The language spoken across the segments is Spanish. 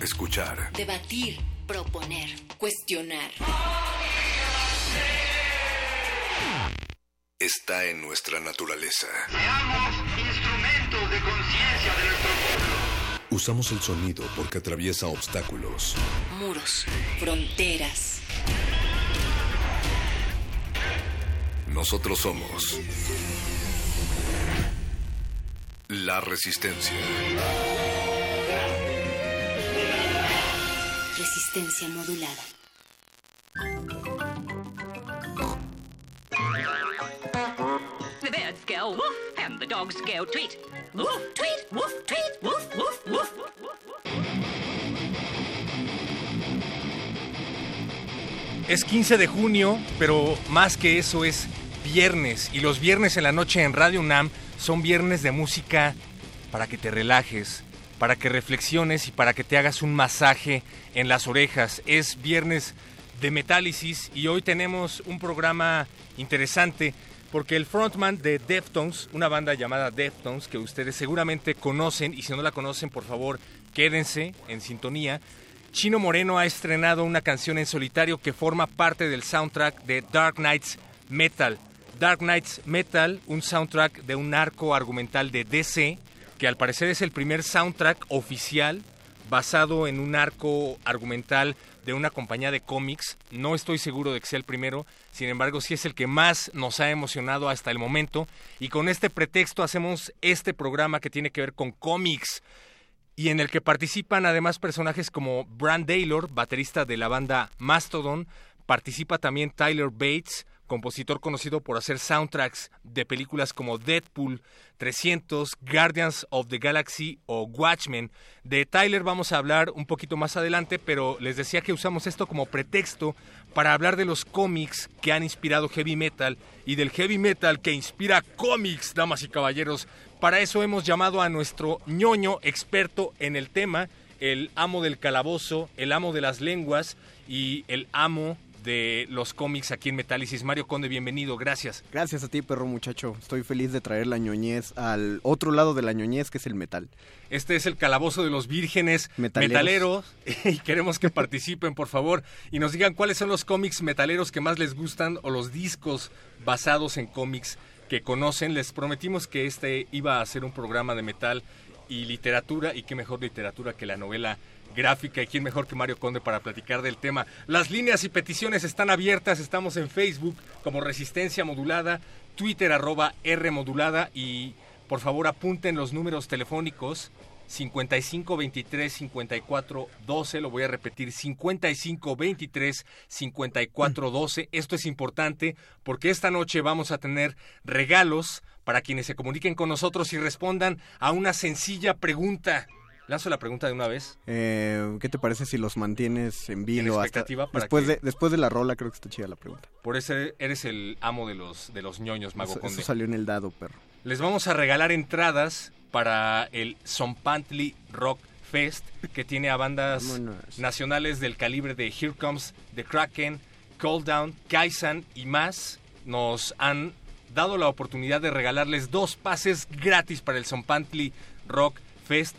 Escuchar. Debatir. Proponer. Cuestionar. Está en nuestra naturaleza. Seamos instrumentos de conciencia de nuestro pueblo. Usamos el sonido porque atraviesa obstáculos. Muros. Fronteras. Nosotros somos la resistencia. Resistencia modulada. The birds go woof and the dogs go tweet. Woof, tweet, woof, tweet, woof, woof, woof. Es 15 de junio, pero más que eso es viernes. Y los viernes en la noche en Radio UNAM son viernes de música para que te relajes, para que reflexiones y para que te hagas un masaje en las orejas. Es viernes de Metálisis y hoy tenemos un programa interesante porque el frontman de Deftones, una banda llamada Deftones que ustedes seguramente conocen y si no la conocen, por favor, quédense en sintonía. Chino Moreno ha estrenado una canción en solitario que forma parte del soundtrack de Dark Knights Metal. Dark Knights Metal, un soundtrack de un arco argumental de DC, que al parecer es el primer soundtrack oficial basado en un arco argumental de una compañía de cómics. No estoy seguro de que sea el primero, sin embargo sí es el que más nos ha emocionado hasta el momento. Y con este pretexto hacemos este programa que tiene que ver con cómics y en el que participan además personajes como Brand Taylor, baterista de la banda Mastodon, participa también Tyler Bates, compositor conocido por hacer soundtracks de películas como Deadpool 300, Guardians of the Galaxy o Watchmen. De Tyler vamos a hablar un poquito más adelante, pero les decía que usamos esto como pretexto para hablar de los cómics que han inspirado heavy metal y del heavy metal que inspira cómics, damas y caballeros. Para eso hemos llamado a nuestro ñoño experto en el tema, el amo del calabozo, el amo de las lenguas y el amo de los cómics aquí en Metálisis. Mario Conde, bienvenido, gracias. Gracias a ti, perro muchacho. Estoy feliz de traer la ñoñez al otro lado de la ñoñez, que es el metal. Este es el calabozo de los vírgenes Metaleros. metaleros y queremos que participen, por favor, y nos digan cuáles son los cómics metaleros que más les gustan o los discos basados en cómics que conocen. Les prometimos que este iba a ser un programa de metal y literatura, y qué mejor literatura que la novela gráfica y quién mejor que Mario Conde para platicar del tema. Las líneas y peticiones están abiertas, estamos en Facebook como Resistencia Modulada, Twitter arroba R Modulada y por favor apunten los números telefónicos 55 23 54 12, lo voy a repetir, 55 23 54 12. Esto es importante porque esta noche vamos a tener regalos para quienes se comuniquen con nosotros y respondan a una sencilla pregunta. Lanzo la pregunta de una vez. Eh, ¿Qué te parece si los mantienes en vilo hasta expectativa para después que- de después de la rola? Creo que está chida la pregunta. Por eso eres el amo de los, de los ñoños, Mago Eso, Conde. eso salió en el dado, perro. Les vamos a regalar entradas para el Zompantli Rock Fest, que tiene a bandas Vámonos. nacionales del calibre de Here Comes the Kraken, Cold Down, Kaisan y más. Nos han dado la oportunidad de regalarles dos pases gratis para el Zompantli Rock Fest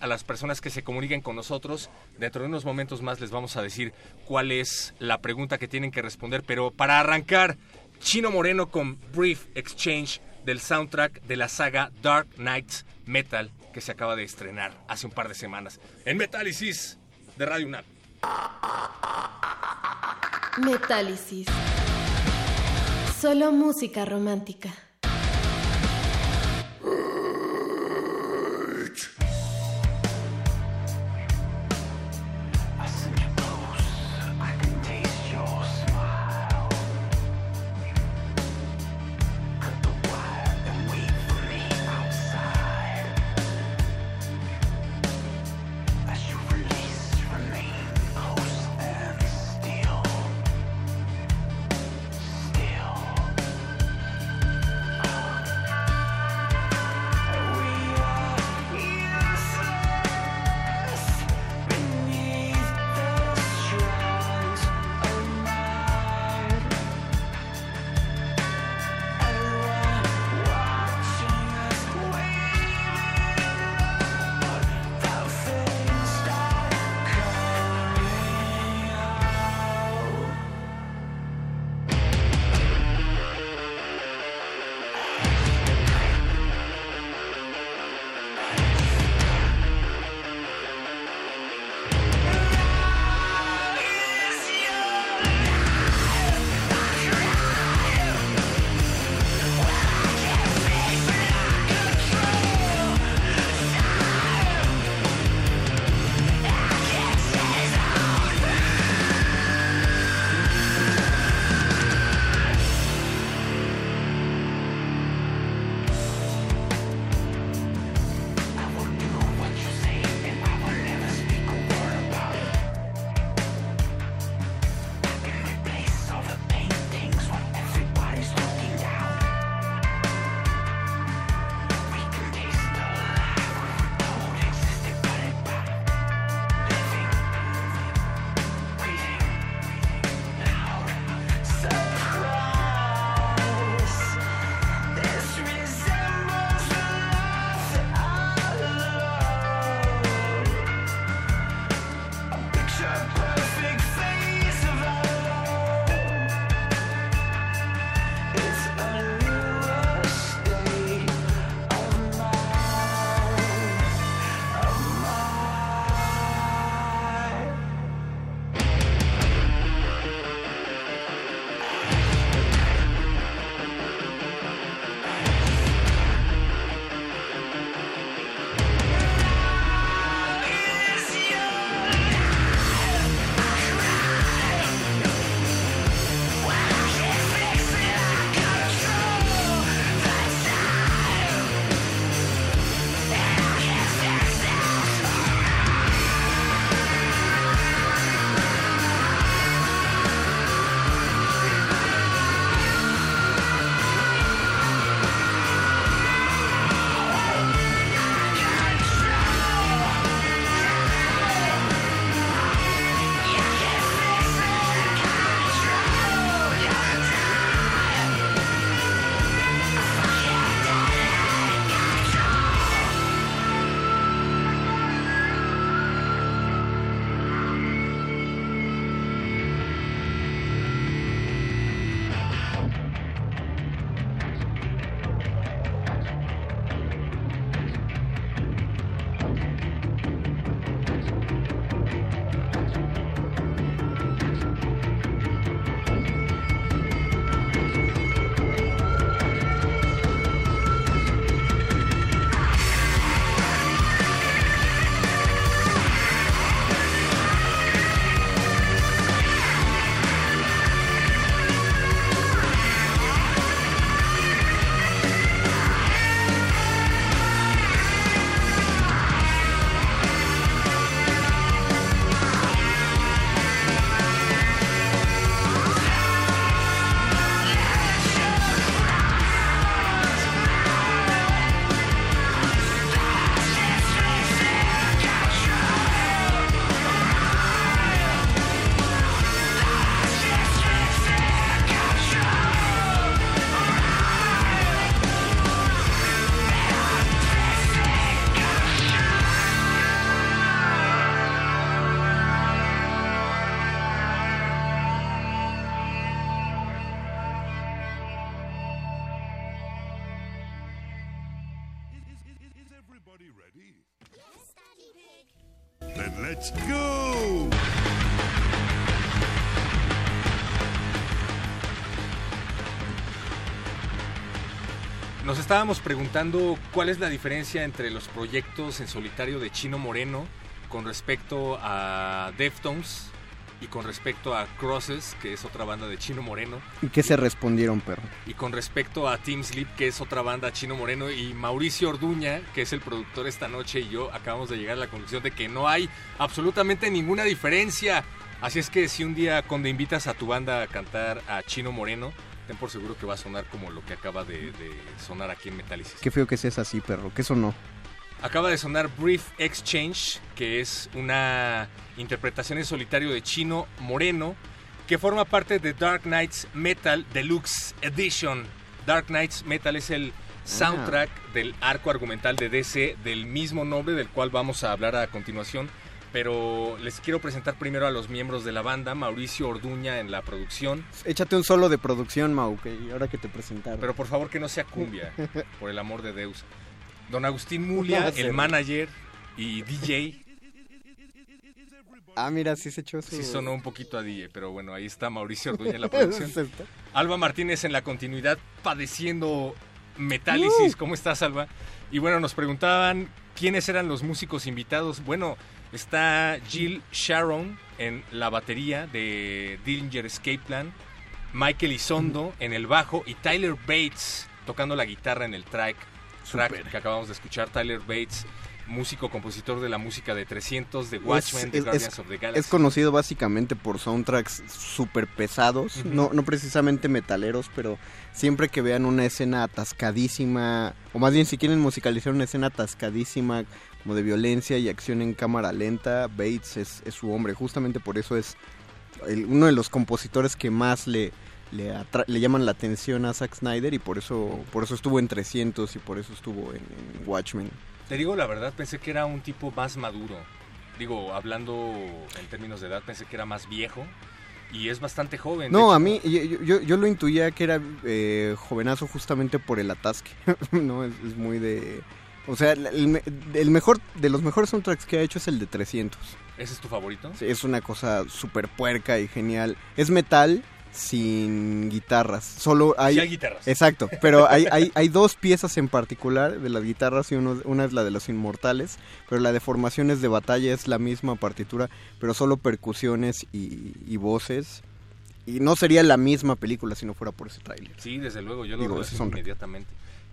a las personas que se comuniquen con nosotros. Dentro de unos momentos más les vamos a decir cuál es la pregunta que tienen que responder. Pero para arrancar, Chino Moreno con Brief Exchange del soundtrack de la saga Dark Knights Metal que se acaba de estrenar hace un par de semanas en Metálisis de Radio UNAM. Metálisis. Solo música romántica. Estábamos preguntando cuál es la diferencia entre los proyectos en solitario de Chino Moreno con respecto a Deftones y con respecto a Crosses, que es otra banda de Chino Moreno, ¿Y qué se respondieron, perro? y con respecto a Team Sleep, que es otra banda Chino Moreno, y Mauricio Orduña, que es el productor esta noche, y yo acabamos de llegar a la conclusión de que no hay absolutamente ninguna diferencia. Así es que si un día cuando invitas a tu banda a cantar a Chino Moreno, ten por seguro que va a sonar como lo que acaba de, de sonar aquí en Metálisis. Qué feo que seas así, perro. ¿Qué sonó? Acaba de sonar Brief Exchange, que es una interpretación en solitario de Chino Moreno, que forma parte de Dark Knights Metal Deluxe Edition. Dark Knights Metal es el soundtrack del arco argumental de DC del mismo nombre del cual vamos a hablar a continuación. Pero les quiero presentar primero a los miembros de la banda, Mauricio Orduña en la producción, Échate un solo de producción, Mau, que ahora que te presentaron. pero por favor que no sea cumbia, por el amor de Deus. Don Agustín Mulia, el manager y DJ, Ah, mira, sí se echó su... Sí sonó un poquito a DJ, pero bueno, ahí está Mauricio Orduña en la producción. Alba Martínez en la continuidad padeciendo metálisis. ¿Cómo estás, Alba? Y bueno, nos preguntaban quiénes eran los músicos invitados. Bueno, está Jill Sharon en la batería de Dillinger Escape Plan, Michael Isondo en el bajo y Tyler Bates tocando la guitarra en el track, track que acabamos de escuchar. Tyler Bates, músico, compositor de la música de 300, de Watchmen, de es- Guardians es- of the Galaxy. Es conocido básicamente por soundtracks súper pesados, no, no precisamente metaleros, pero siempre que vean una escena atascadísima, o más bien si quieren musicalizar una escena atascadísima como de violencia y acción en cámara lenta, Bates es, es su hombre. Justamente por eso es el- uno de los compositores que más le, le, llaman la atención a Zack Snyder y por eso, por eso estuvo en 300 y por eso estuvo en, en Watchmen. Te digo la verdad, pensé que era un tipo más maduro. Digo, hablando en términos de edad, pensé que era más viejo y es bastante joven. No, a mí, yo, yo, yo lo intuía que era eh, jovenazo justamente por el atasque. no, es, es muy de... O sea, el, el me- el mejor, de los mejores soundtracks que ha hecho es el de 300. ¿Ese es tu favorito? Sí, es una cosa súper puerca y genial. Es metal sin guitarras. Solo hay... Sí hay guitarras. Exacto, pero hay, hay, hay dos piezas en particular de las guitarras y uno, una es la de los inmortales, pero la de formaciones de batalla es la misma partitura, pero solo percusiones y, y voces. Y no sería la misma película si no fuera por ese tráiler. Sí, desde luego, yo lo Digo, inmediatamente.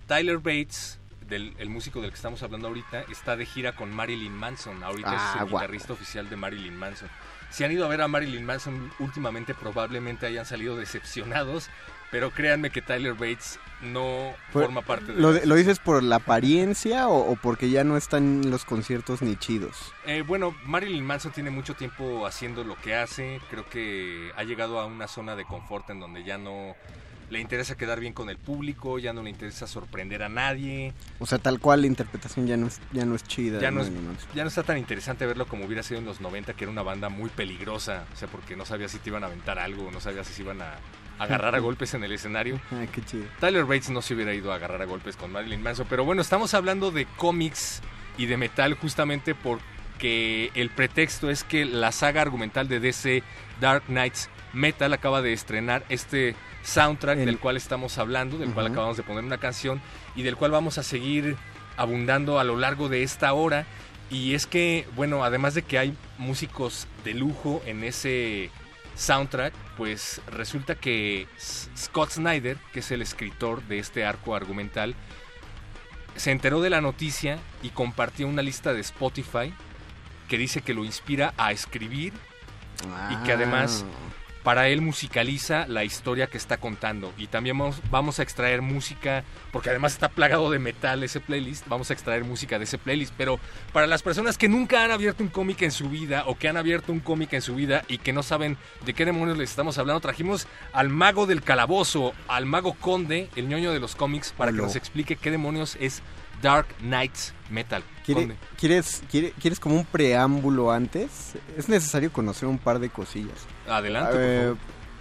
Tyler Bates, del, el músico del que estamos hablando ahorita, está de gira con Marilyn Manson. Ahorita Ah, es el guau. guitarrista oficial de Marilyn Manson. Si han ido a ver a Marilyn Manson últimamente, probablemente hayan salido decepcionados, pero créanme que Tyler Bates no forma parte de ¿Lo. ¿Lo dices por la apariencia o, o porque ya no están los conciertos ni chidos? Eh, bueno, Marilyn Manson tiene mucho tiempo haciendo lo que hace. Creo que ha llegado a una zona de confort en donde ya no le interesa quedar bien con el público, ya no le interesa sorprender a nadie. O sea, tal cual la interpretación ya no es, ya no es chida. Ya no, es- ya no está tan interesante verlo como hubiera sido en los 90, que era una banda muy peligrosa. O sea, porque no sabías si te iban a aventar algo, no sabías si se iban a agarrar a golpes en el escenario. Ah, qué chido. Tyler Bates no se hubiera ido a agarrar a golpes con Marilyn Manson. Pero bueno, estamos hablando de cómics y de metal justamente porque el pretexto es que la saga argumental de DC Dark Knights Metal acaba de estrenar este soundtrack El- del cual estamos hablando, del cual acabamos de poner una canción y del cual vamos a seguir abundando a lo largo de esta hora. Y es que, bueno, además de que hay músicos de lujo en ese soundtrack, pues resulta que Scott Snyder, que es el escritor de este arco argumental, se enteró de la noticia y compartió una lista de Spotify que dice que lo inspira a escribir y que además para él musicaliza la historia que está contando. Y también vamos, vamos a extraer música, porque además está plagado de metal ese playlist, vamos a extraer música de ese playlist. Pero para las personas que nunca han abierto un cómic en su vida o que han abierto un cómic en su vida y que no saben de qué demonios les estamos hablando, trajimos al mago del calabozo, al mago conde, el ñoño de los cómics, para que nos explique qué demonios es Dark Knights Metal. ¿Quiere-. ¿Quieres, quiere- ¿Quieres como un preámbulo antes? Es necesario conocer un par de cosillas. Adelante,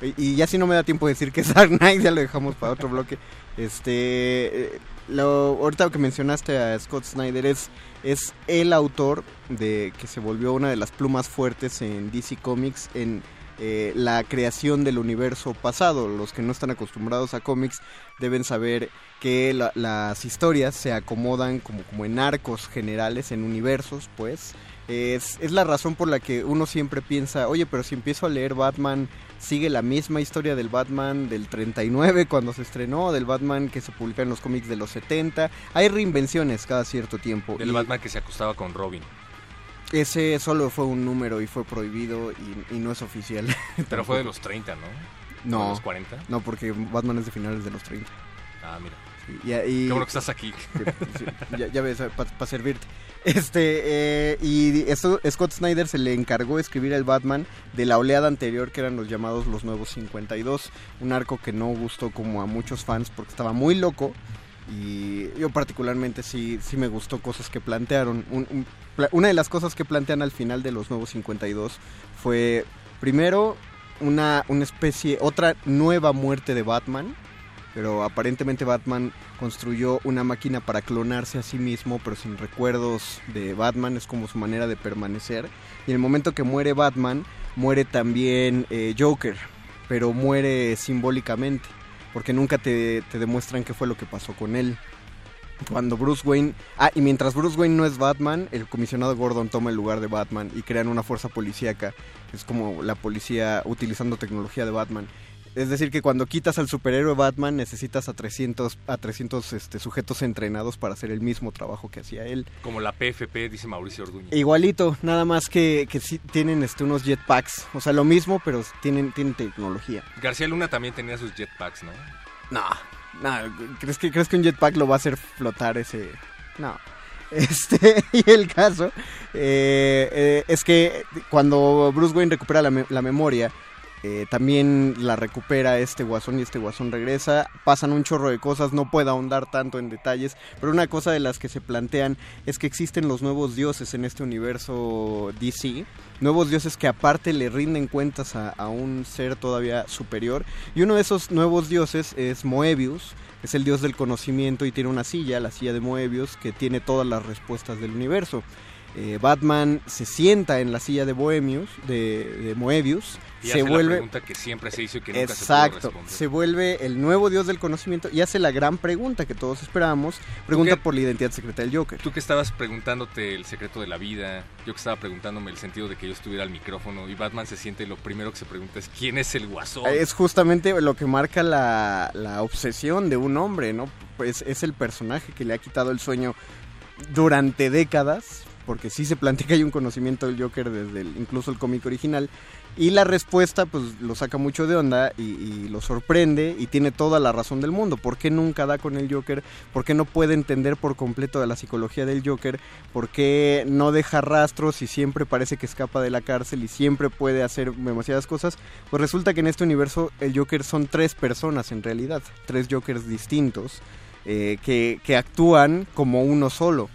Eh, y y ya si no me da tiempo de decir que es Dark Knight, ya lo dejamos para otro bloque. Este, eh, lo, ahorita que mencionaste a Scott Snyder es, es el autor de que se volvió una de las plumas fuertes en DC Comics en eh, la creación del universo pasado. Los que no están acostumbrados a cómics deben saber que la- las historias se acomodan como, como en arcos generales, en universos, pues. Es, es la razón por la que uno siempre piensa, oye, pero si empiezo a leer Batman, sigue la misma historia del Batman del 39 cuando se estrenó, del Batman que se publica en los cómics de los 70. Hay reinvenciones cada cierto tiempo. Del y Batman que se acostaba con Robin. Ese solo fue un número y fue prohibido y, y no es oficial. Pero fue de los 30, ¿no? No. ¿O de los 40? No, porque Batman es de finales de los 30. Ah, mira. Y, y- Qué bueno que estás aquí. Ya, ya ves, para servirte. Este, eh, y esto, Scott Snyder se le encargó escribir el Batman de la oleada anterior, que eran los llamados los Nuevos 52. Un arco que no gustó como a muchos fans porque estaba muy loco. Y yo particularmente sí, sí me gustó cosas que plantearon. Un- un- pla- una de las cosas que plantean al final de los Nuevos 52 fue, primero, una, una especie, otra nueva muerte de Batman pero aparentemente Batman construyó una máquina para clonarse a sí mismo, pero sin recuerdos de Batman, es como su manera de permanecer. Y en el momento que muere Batman, muere también eh, Joker, pero muere simbólicamente, porque nunca te, te demuestran qué fue lo que pasó con él. Cuando Bruce Wayne... Ah, y mientras Bruce Wayne no es Batman, el comisionado Gordon toma el lugar de Batman y crean una fuerza policíaca. Es como la policía utilizando tecnología de Batman. Es decir, que cuando quitas al superhéroe Batman necesitas a 300, a 300 este, sujetos entrenados para hacer el mismo trabajo que hacía él. Como la PFP, dice Mauricio Orduña. Igualito, nada más que, que sí tienen este, unos jetpacks. O sea, lo mismo, pero tienen, tienen tecnología. García Luna también tenía sus jetpacks, ¿no? No, no, ¿crees que, ¿crees que un jetpack lo va a hacer flotar ese...? No. Este, y el caso eh, eh, es que cuando Bruce Wayne recupera la, me- la memoria, eh, también la recupera este guasón y este guasón regresa. Pasan un chorro de cosas, no puedo ahondar tanto en detalles, pero una cosa de las que se plantean es que existen los nuevos dioses en este universo DC. Nuevos dioses que aparte le rinden cuentas a, a un ser todavía superior. Y uno de esos nuevos dioses es Moebius, es el dios del conocimiento y tiene una silla, la silla de Moebius, que tiene todas las respuestas del universo. Eh, Batman se sienta en la silla de Bohemius, de, de Moebius, Y se hace vuelve... la pregunta que siempre se hizo y que nunca se Exacto, responder. se vuelve el nuevo dios del conocimiento y hace la gran pregunta que todos esperábamos, pregunta por la identidad secreta del Joker. Tú que estabas preguntándote el secreto de la vida, yo que estaba preguntándome el sentido de que yo estuviera al micrófono y Batman se siente y lo primero que se pregunta es ¿quién es el guasón? Es justamente lo que marca la, la obsesión de un hombre, ¿no? Pues es el personaje que le ha quitado el sueño durante décadas, porque sí se plantea que hay un conocimiento del Joker desde incluso el cómic original, y la respuesta pues lo saca mucho de onda y, lo sorprende y tiene toda la razón del mundo. ¿Por qué nunca da con el Joker? ¿Por qué no puede entender por completo de la psicología del Joker? ¿Por qué no deja rastros y siempre parece que escapa de la cárcel y siempre puede hacer demasiadas cosas? Pues resulta que en este universo el Joker son tres personas en realidad, tres Jokers distintos eh, que actúan como uno solo.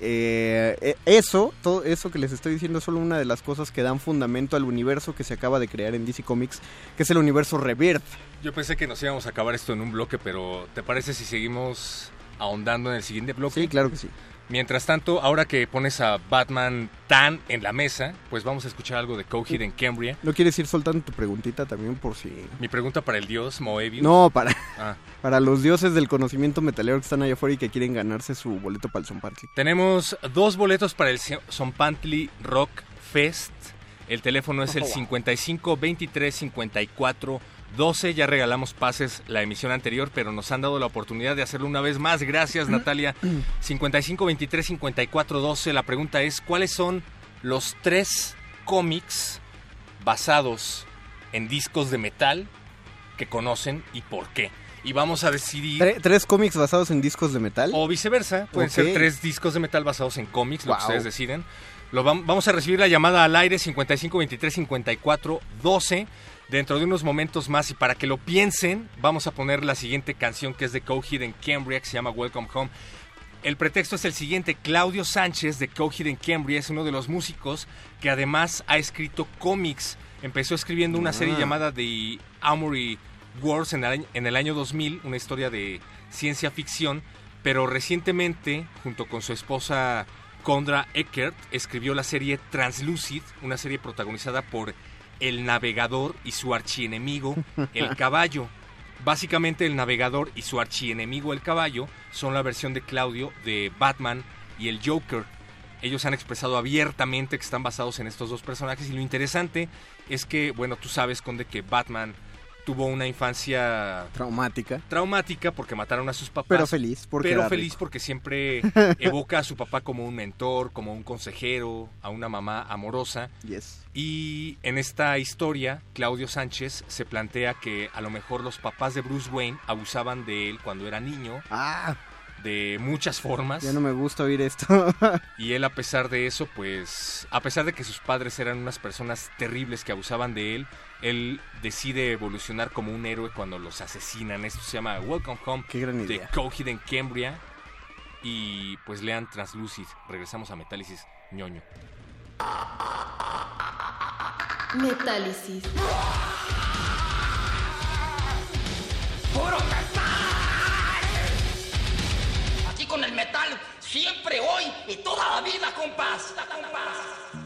Eh, eh, eso, todo eso que les estoy diciendo es solo una de las cosas que dan fundamento al universo que se acaba de crear en DC Comics, que es el universo Rebirth. Yo pensé que nos íbamos a acabar esto en un bloque, pero ¿te parece si seguimos ahondando en el siguiente bloque? Sí, claro que sí. Mientras tanto, ahora que pones a Batman tan en la mesa, pues vamos a escuchar algo de Coheed en Cambria. ¿No quieres ir soltando tu preguntita también por si... Mi pregunta para el dios Moebius. No, para, Ah. para los dioses del conocimiento metalero que están allá afuera y que quieren ganarse su boleto para el Party. Tenemos dos boletos para el Zompantli Rock Fest. El teléfono es el 55 23 54 12. Ya regalamos pases la emisión anterior, pero nos han dado la oportunidad de hacerlo una vez más. Gracias, Natalia. 55 23 54 12. La pregunta es: ¿cuáles son los tres cómics basados en discos de metal que conocen y por qué? Y vamos a decidir. Tre- tres cómics basados en discos de metal. O viceversa, pueden ser tres discos de metal basados en cómics, lo que ustedes deciden. Lo vam- vamos a recibir la llamada al aire 55 23 54 12 dentro de unos momentos más y para que lo piensen vamos a poner la siguiente canción que es de Coheed en Cambria que se llama Welcome Home. El pretexto es el siguiente, Claudio Sánchez de Coheed en Cambria es uno de los músicos que además ha escrito cómics. Empezó escribiendo una serie Ah. llamada The Amory Wars en el, año, en el año 2000, una historia de ciencia ficción, pero recientemente, junto con su esposa Condra Eckert, escribió la serie Translucid, una serie protagonizada por el navegador y su archienemigo, el caballo. Básicamente el navegador y su archienemigo, el caballo, son la versión de Claudio de Batman y el Joker. Ellos han expresado abiertamente que están basados en estos dos personajes y lo interesante es que, bueno, tú sabes, Conde, que Batman tuvo una infancia Traumática. traumática porque mataron a sus papás. Pero feliz, porque Pero feliz rico. porque siempre evoca a su papá como un mentor, como un consejero, a una mamá amorosa. Yes. Y en esta historia, Claudio Sánchez se plantea que a lo mejor los papás de Bruce Wayne abusaban de él cuando era niño, Ah, de muchas formas. ya no me gusta oír esto. Y él a pesar de eso, pues, a pesar de que sus padres eran unas personas terribles que abusaban de él, él decide evolucionar como un héroe cuando los asesinan. Esto se llama Welcome Home Qué gran de idea. Coheed and Cambria. Y pues lean Translucid. Regresamos a Metálisis ñoño. Metálisis. ¡Puro con el metal, siempre, hoy y toda la vida, compás. compás.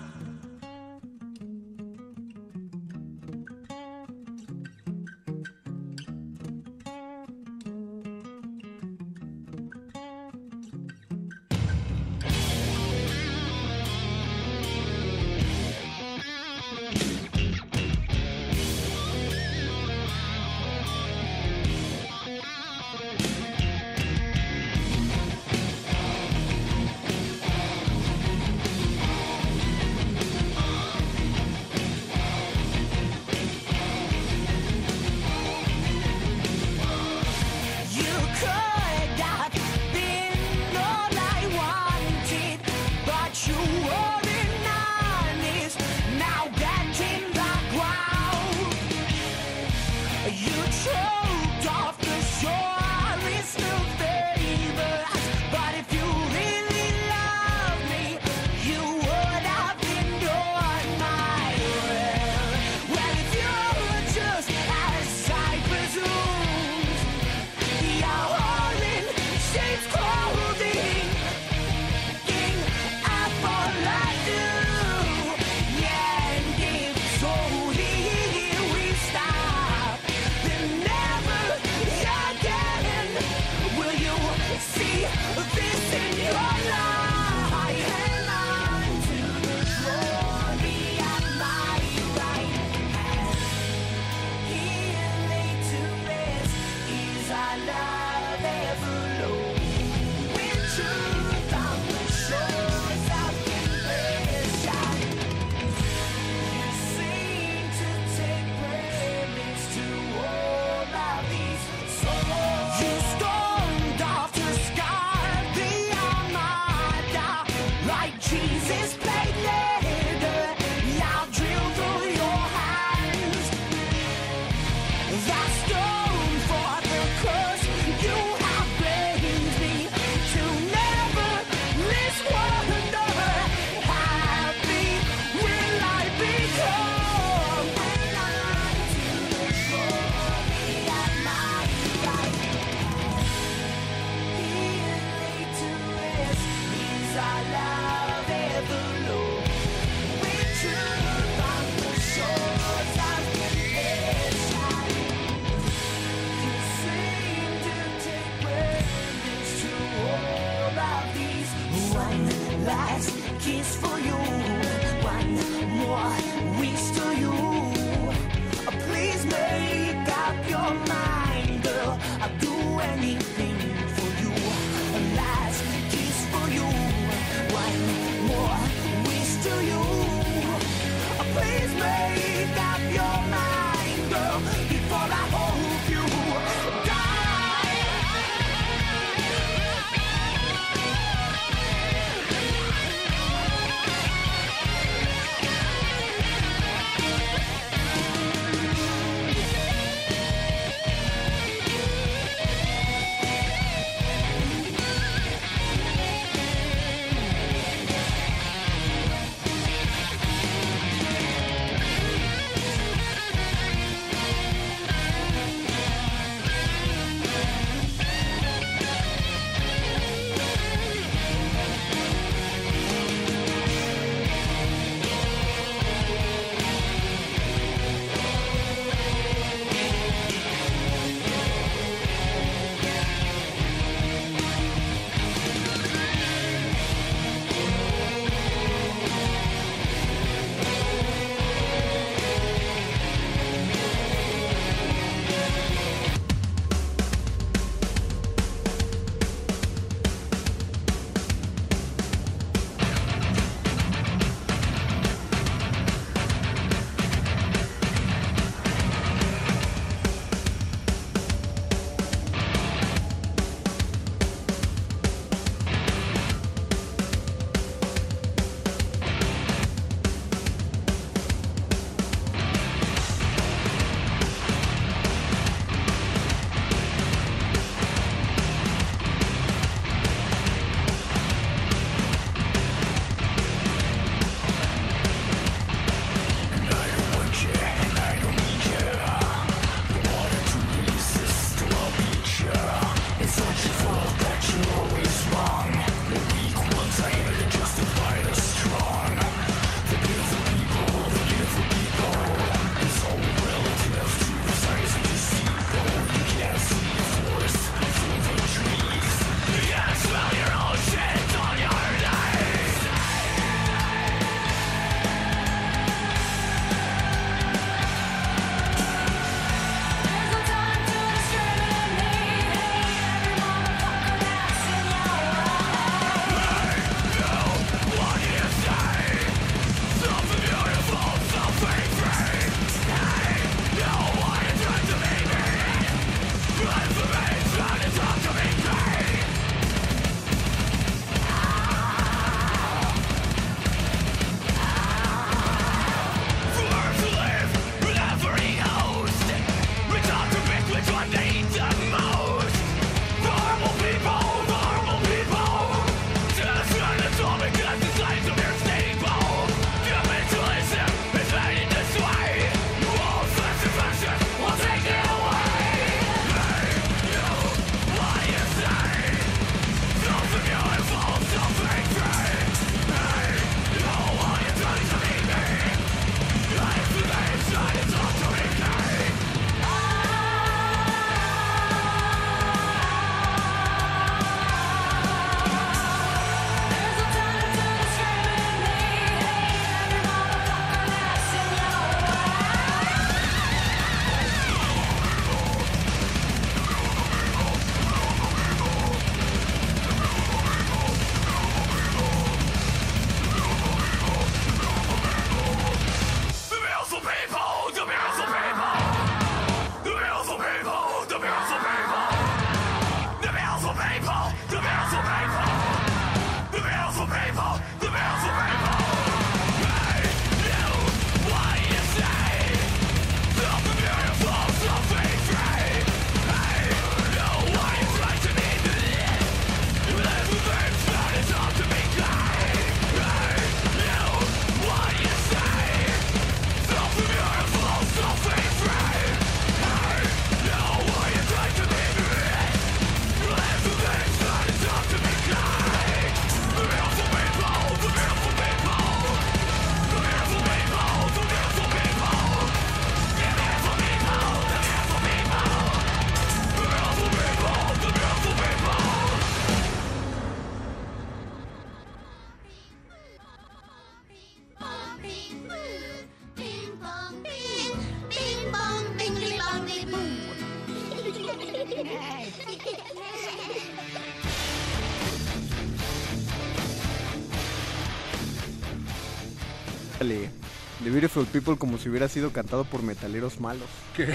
Beautiful People como si hubiera sido cantado por metaleros malos.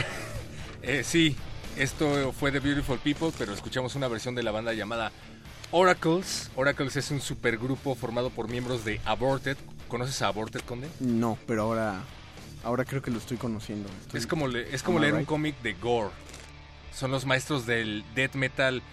Eh, sí, esto fue The Beautiful People, pero escuchamos una versión de la banda llamada Oracles. Oracles es un supergrupo formado por miembros de Aborted. ¿Conoces a Aborted, Conde? No, pero ahora, ahora creo que lo estoy conociendo. Estoy- Es como, le- es como leer un cómic de Gore. Son los maestros del death metal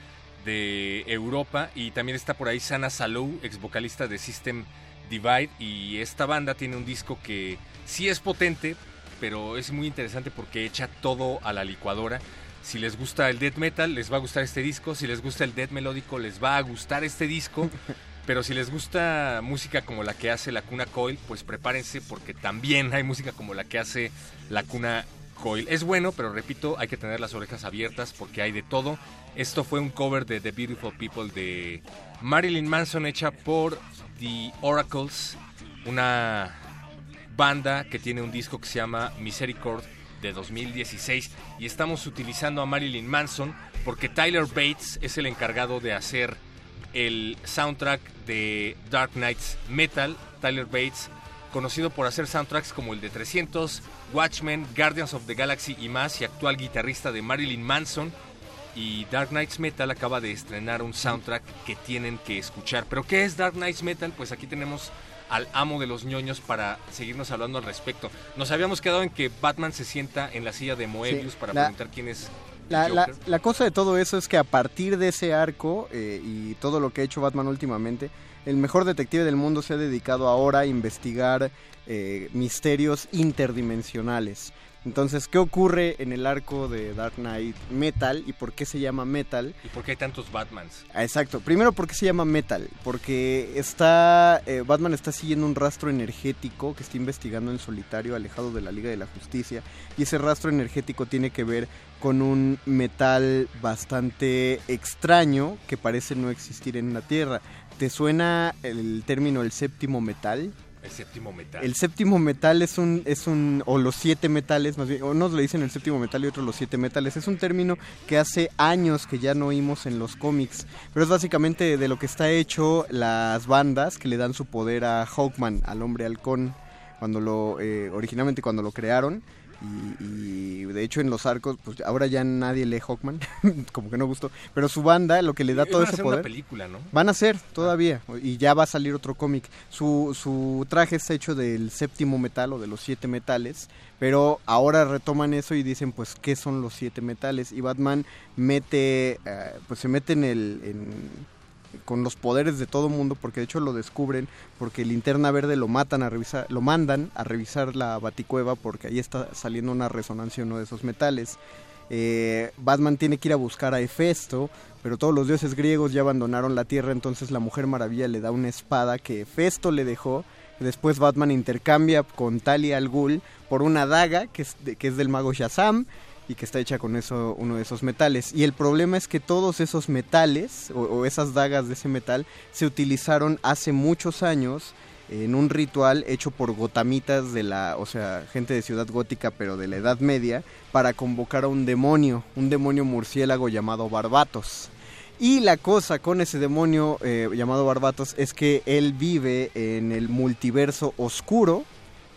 de Europa y también está por ahí Sana Salou, ex vocalista de System Divide y esta banda tiene un disco que sí es potente, pero es muy interesante porque echa todo a la licuadora. Si les gusta el death metal, les va a gustar este disco. Si les gusta el death melódico, les va a gustar este disco. Pero si les gusta música como la que hace la Cuna Coil, pues prepárense porque también hay música como la que hace la Cuna Coil. Es bueno, pero repito, hay que tener las orejas abiertas porque hay de todo. Esto fue un cover de The Beautiful People de Marilyn Manson hecha por The Oracles, una banda que tiene un disco que se llama Misericord de 2016 y estamos utilizando a Marilyn Manson porque Tyler Bates es el encargado de hacer el soundtrack de Dark Knights Metal. Tyler Bates, conocido por hacer soundtracks como el de 300, Watchmen, Guardians of the Galaxy y más, y actual guitarrista de Marilyn Manson. Y Dark Knights Metal acaba de estrenar un soundtrack que tienen que escuchar. ¿Pero qué es Dark Knights Metal? Pues aquí tenemos al amo de los ñoños para seguirnos hablando al respecto. Nos habíamos quedado en que Batman se sienta en la silla de Moebius Sí, para la- preguntar quién es La, la- la cosa de todo eso es que a partir de ese arco eh, y todo lo que ha hecho Batman últimamente, el mejor detective del mundo se ha dedicado ahora a investigar eh, misterios interdimensionales. Entonces, ¿qué ocurre en el arco de Dark Knight Metal y por qué se llama Metal? ¿Y por qué hay tantos Batmans? Ah, Exacto. Primero, ¿por qué se llama Metal? Porque está eh, Batman está siguiendo un rastro energético que está investigando en solitario, alejado de la Liga de la Justicia. Y ese rastro energético tiene que ver con un metal bastante extraño que parece no existir en la Tierra. ¿Te suena el término el séptimo metal? El séptimo metal. El séptimo metal es un, es un, o los siete metales, más bien, unos le dicen el séptimo metal y otros los siete metales. Es un término que hace años que ya no oímos en los cómics, pero es básicamente de lo que está hecho las bandas que le dan su poder a Hawkman, al hombre halcón, cuando lo, eh, originalmente cuando lo crearon. Y, y de hecho en los arcos, pues ahora ya nadie lee Hawkman, como que no gustó. Pero su banda, lo que le da todo Iban a ese hacer poder. una película, ¿no? Van a ser todavía y ya va a salir otro cómic. Su, su traje es hecho del séptimo metal o de los siete metales, pero ahora retoman eso y dicen pues qué son los siete metales y Batman mete eh, pues se mete en el en- con los poderes de todo mundo porque de hecho lo descubren porque Linterna Verde lo matan a revisar lo mandan a revisar la Baticueva porque ahí está saliendo una resonancia uno de esos metales. Eh, Batman tiene que ir a buscar a Hefesto, pero todos los dioses griegos ya abandonaron la Tierra, entonces la Mujer Maravilla le da una espada que Hefesto le dejó. Después Batman intercambia con Talia al Ghul por una daga que es, que es del mago Shazam y que está hecha con eso uno de esos metales. Y el problema es que todos esos metales o, esas dagas de ese metal se utilizaron hace muchos años en un ritual hecho por gotamitas de la, o sea, gente de Ciudad Gótica, pero de la Edad Media, para convocar a un demonio, un demonio murciélago llamado Barbatos. Y la cosa con ese demonio eh, llamado Barbatos es que él vive en el multiverso oscuro,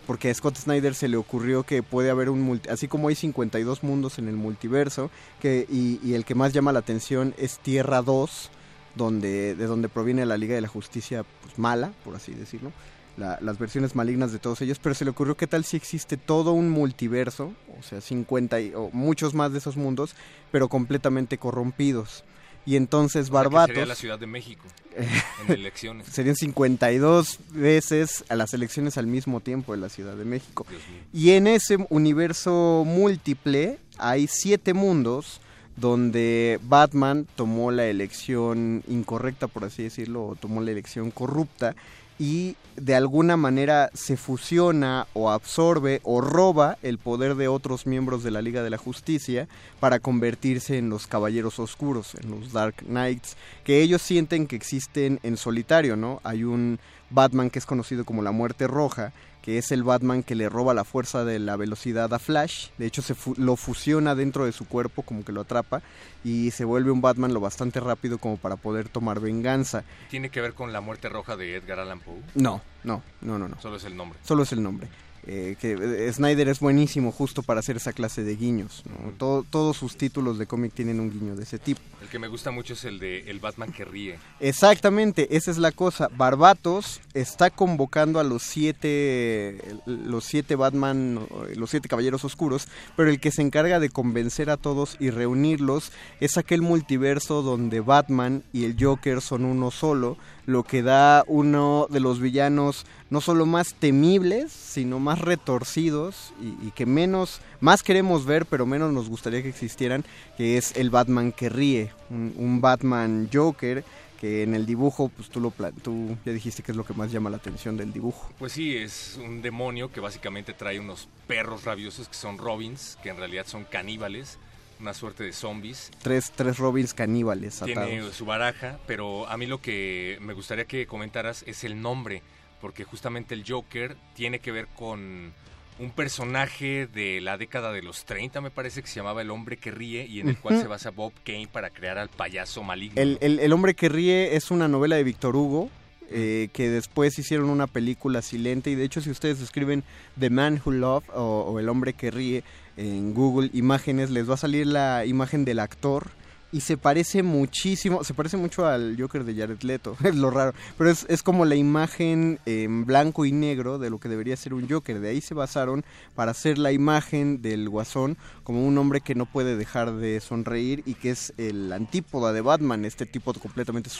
porque a Scott Snyder se le ocurrió que puede haber un multi así como hay 52 mundos en el multiverso, que, y, el que más llama la atención es Tierra 2, donde, de donde proviene la Liga de la Justicia pues, mala, por así decirlo, la- las versiones malignas de todos ellos, pero se le ocurrió qué tal si existe todo un multiverso, o sea, 50 y, o muchos más de esos mundos, pero completamente corrompidos. Y entonces O sea, Barbatos... sería la Ciudad de México en elecciones. Serían 52 veces a las elecciones al mismo tiempo en la Ciudad de México. Y en ese universo múltiple hay siete mundos donde Batman tomó la elección incorrecta, por así decirlo, o tomó la elección corrupta y de alguna manera se fusiona o absorbe o roba el poder de otros miembros de la Liga de la Justicia para convertirse en los Caballeros Oscuros, en los Dark Knights, que ellos sienten que existen en solitario, ¿no? Hay un Batman que es conocido como la Muerte Roja, que es el Batman que le roba la fuerza de la velocidad a Flash. De hecho, se fu- lo fusiona dentro de su cuerpo, como que lo atrapa, y se vuelve un Batman lo bastante rápido como para poder tomar venganza. ¿Tiene que ver con la muerte roja de Edgar Allan Poe? No, no, no, no, no. Solo es el nombre. Solo es el nombre. Eh, que eh, Snyder es buenísimo justo para hacer esa clase de guiños. ¿no? Todo- todos sus títulos de cómic tienen un guiño de ese tipo. El que me gusta mucho es el de El Batman que ríe. Exactamente, esa es la cosa. Barbatos está convocando a los siete, los siete Batman, los siete Caballeros Oscuros, pero el que se encarga de convencer a todos y reunirlos es aquel multiverso donde Batman y el Joker son uno solo, lo que da uno de los villanos no solo más temibles, sino más retorcidos y, que menos, más queremos ver, pero menos nos gustaría que existieran, que es el Batman que ríe, un, Batman Joker que en el dibujo, pues tú lo tú ya dijiste que es lo que más llama la atención del dibujo. Pues sí, es un demonio que básicamente trae unos perros rabiosos que son Robins, que en realidad son caníbales, una suerte de zombies. Tres, tres Robins caníbales Tiene su baraja, pero a mí lo que me gustaría que comentaras es el nombre, porque justamente el Joker tiene que ver con un personaje de la década de los 30, me parece que se llamaba El hombre que ríe, y en el cual se basa Bob Kane para crear al payaso maligno. El, el- el hombre que ríe es una novela de Víctor Hugo. eh, que después hicieron una película silente y de hecho si ustedes escriben The Man Who Loved o, o El hombre que ríe en Google Imágenes les va a salir la imagen del actor y se parece muchísimo, se parece mucho al Joker de Jared Leto, es lo raro, pero es, es como la imagen en blanco y negro de lo que debería ser un Joker, de ahí se basaron para hacer la imagen del guasón como un hombre que no puede dejar de sonreír y que es el antípoda de Batman, este tipo completamente,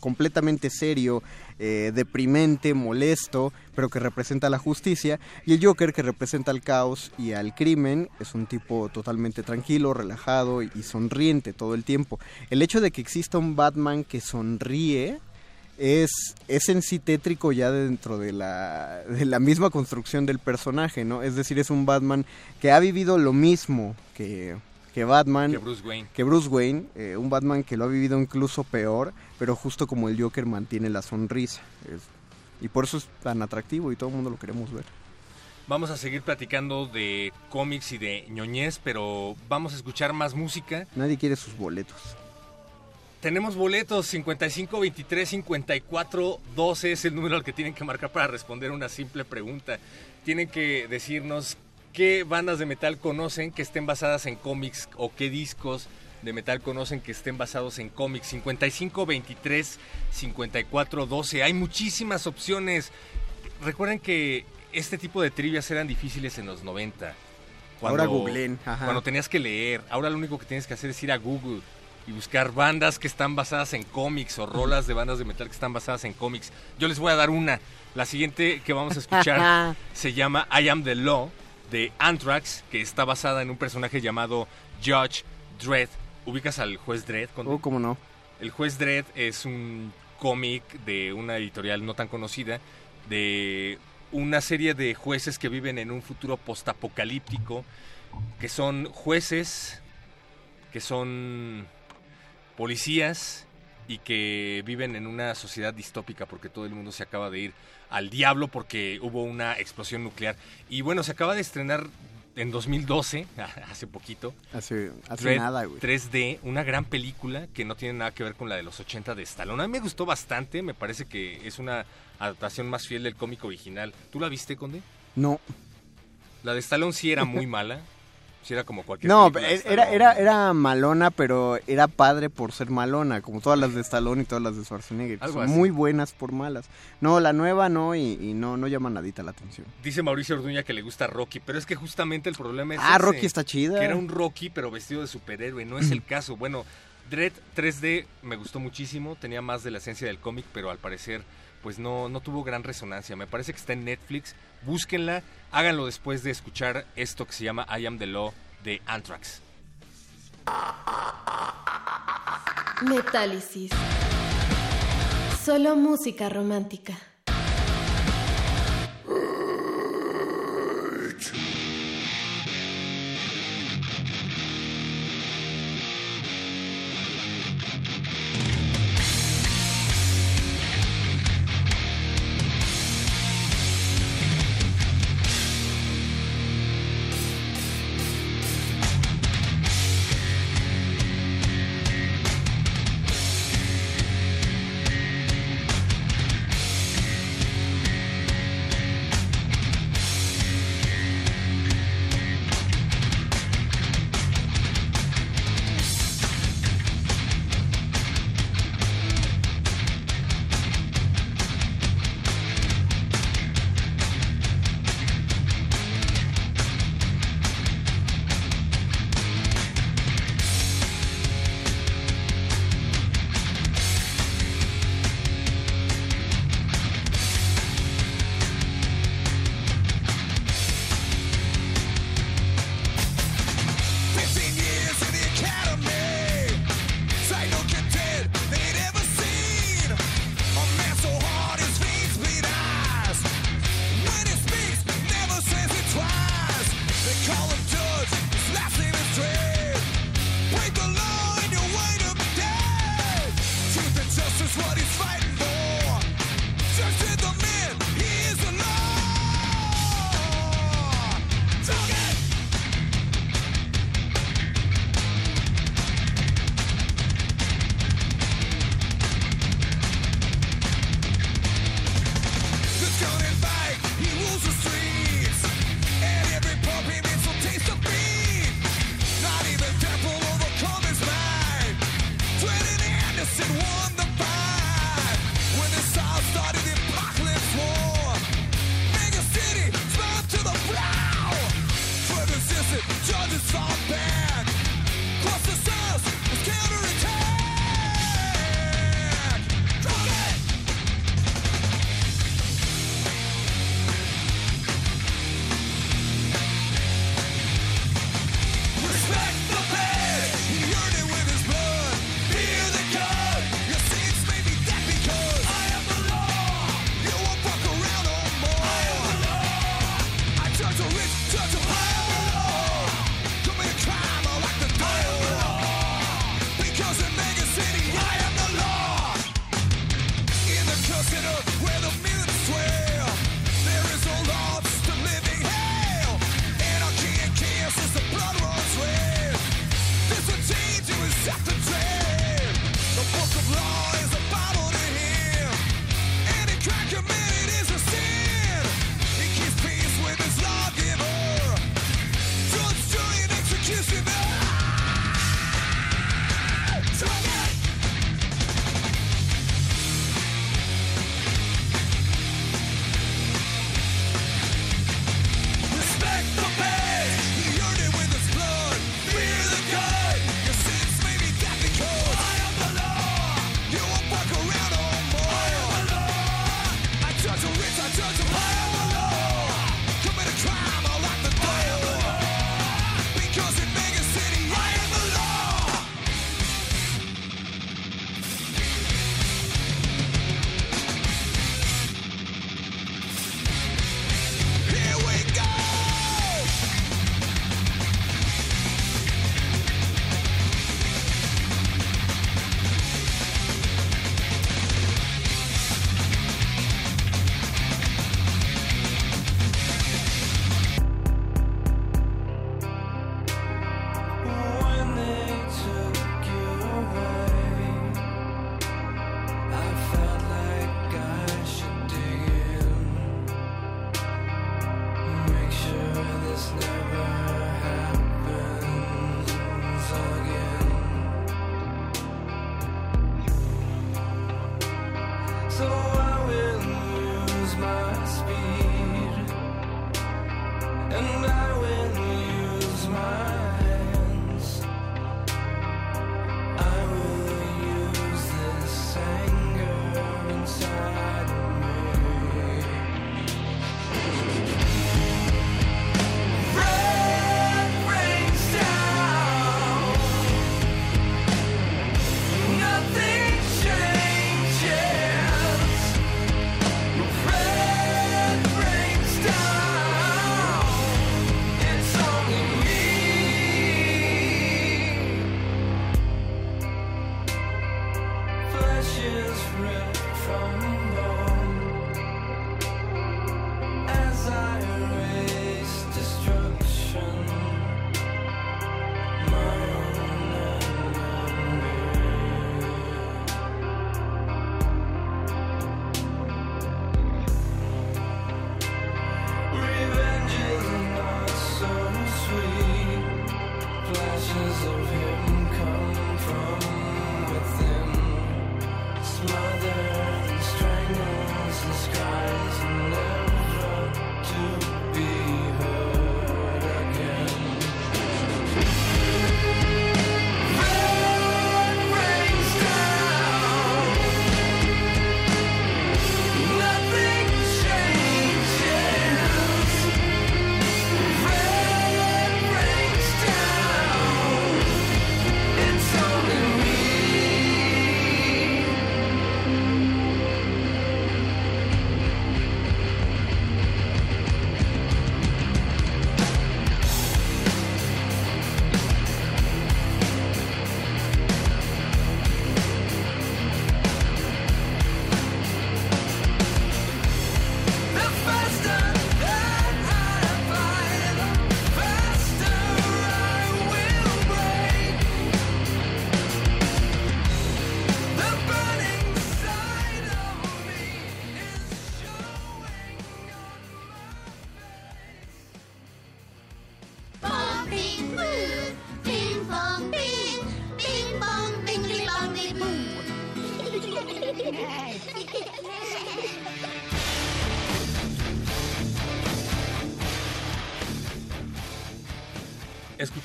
completamente serio, eh, deprimente, molesto, pero que representa la justicia, y el Joker que representa el caos y al crimen, es un tipo totalmente tranquilo, relajado y sonriente todo el tiempo. El hecho de que exista un Batman que sonríe es, es en sí tétrico ya dentro de la, de la misma construcción del personaje, ¿no? Es decir, es un Batman que ha vivido lo mismo que, que Batman. Que Bruce Wayne. Que Bruce Wayne, eh, un Batman que lo ha vivido incluso peor, pero justo como el Joker mantiene la sonrisa. Es- y por eso es tan atractivo y todo el mundo lo queremos ver. Vamos a seguir platicando de cómics y de ñoñez, pero vamos a escuchar más música. Nadie quiere sus boletos. Tenemos boletos 55 23 54 12 es el número al que tienen que marcar para responder una simple pregunta. Tienen que decirnos qué bandas de metal conocen que estén basadas en cómics o qué discos de metal conocen que estén basados en cómics. 55 23 54 12. Hay muchísimas opciones. Recuerden que este tipo de trivias eran difíciles en los 90. Ahora googleen, ajá. Cuando tenías que leer. Ahora lo único que tienes que hacer es ir a Google y buscar bandas que están basadas en cómics o rolas de bandas de metal que están basadas en cómics. Yo les voy a dar una. La siguiente que vamos a escuchar se llama I Am the Law de Anthrax, que está basada en un personaje llamado Judge Dredd. ¿Ubicas al juez Dredd? Oh, cómo no. El juez Dredd es un cómic de una editorial no tan conocida de una serie de jueces que viven en un futuro postapocalíptico, que son jueces, que son policías y que viven en una sociedad distópica porque todo el mundo se acaba de ir al diablo porque hubo una explosión nuclear. Y bueno, se acaba de estrenar en 2012, hace poquito, Hace, nada, güey. 3D, una gran película que no tiene nada que ver con la de los 80 de Stallone. A mí me gustó bastante, me parece que es una adaptación más fiel del cómic original. ¿Tú la viste, Conde? No, La de Stallone sí era muy mala, sí era como cualquier no, de era, era, era malona, pero era padre por ser malona, como todas las de Stallone y todas las de Schwarzenegger. Algo Son así. muy buenas por malas. No, la nueva no, y, y no, no llama nadita la atención. Dice Mauricio Orduña que le gusta Rocky, pero es que justamente el problema es Ah, ese, Rocky está chida. que era un Rocky pero vestido de superhéroe, no es el caso. Bueno, Dread 3D me gustó muchísimo, tenía más de la esencia del cómic, pero al parecer pues no, no tuvo gran resonancia. Me parece que está en Netflix, búsquenla, háganlo después de escuchar esto que se llama I Am the Law de Anthrax. Metálisis. Solo música romántica. As I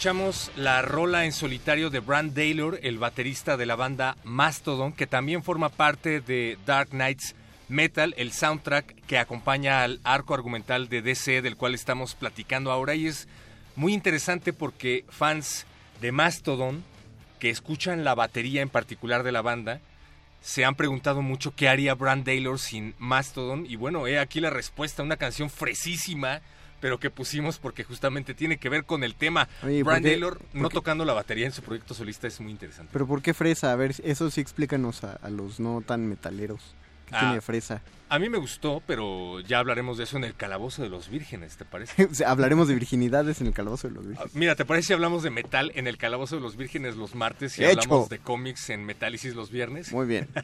Escuchamos la rola en solitario de Brand Taylor, el baterista de la banda Mastodon, que también forma parte de Dark Knights Metal, el soundtrack que acompaña al arco argumental de DC del cual estamos platicando ahora. Y es muy interesante porque fans de Mastodon que escuchan la batería en particular de la banda se han preguntado mucho qué haría Brand Taylor sin Mastodon. Y bueno, he aquí la respuesta, una canción fresísima pero que pusimos porque justamente tiene que ver con el tema. Oye, Brand ¿por qué- Taylor no tocando la batería en su proyecto solista es muy interesante. Pero ¿por qué fresa? A ver, eso sí explícanos a, a los no tan metaleros. ¿Qué Ah. tiene fresa? A mí me gustó, pero ya hablaremos de eso en el Calabozo de los Vírgenes, ¿te parece? O sea, Hablaremos de virginidades en el calabozo de los Ah, vírgenes. Mira, ¿te parece si hablamos de metal en el Calabozo de los Vírgenes los martes y Hecho. hablamos de cómics en Metálisis los viernes? Muy bien.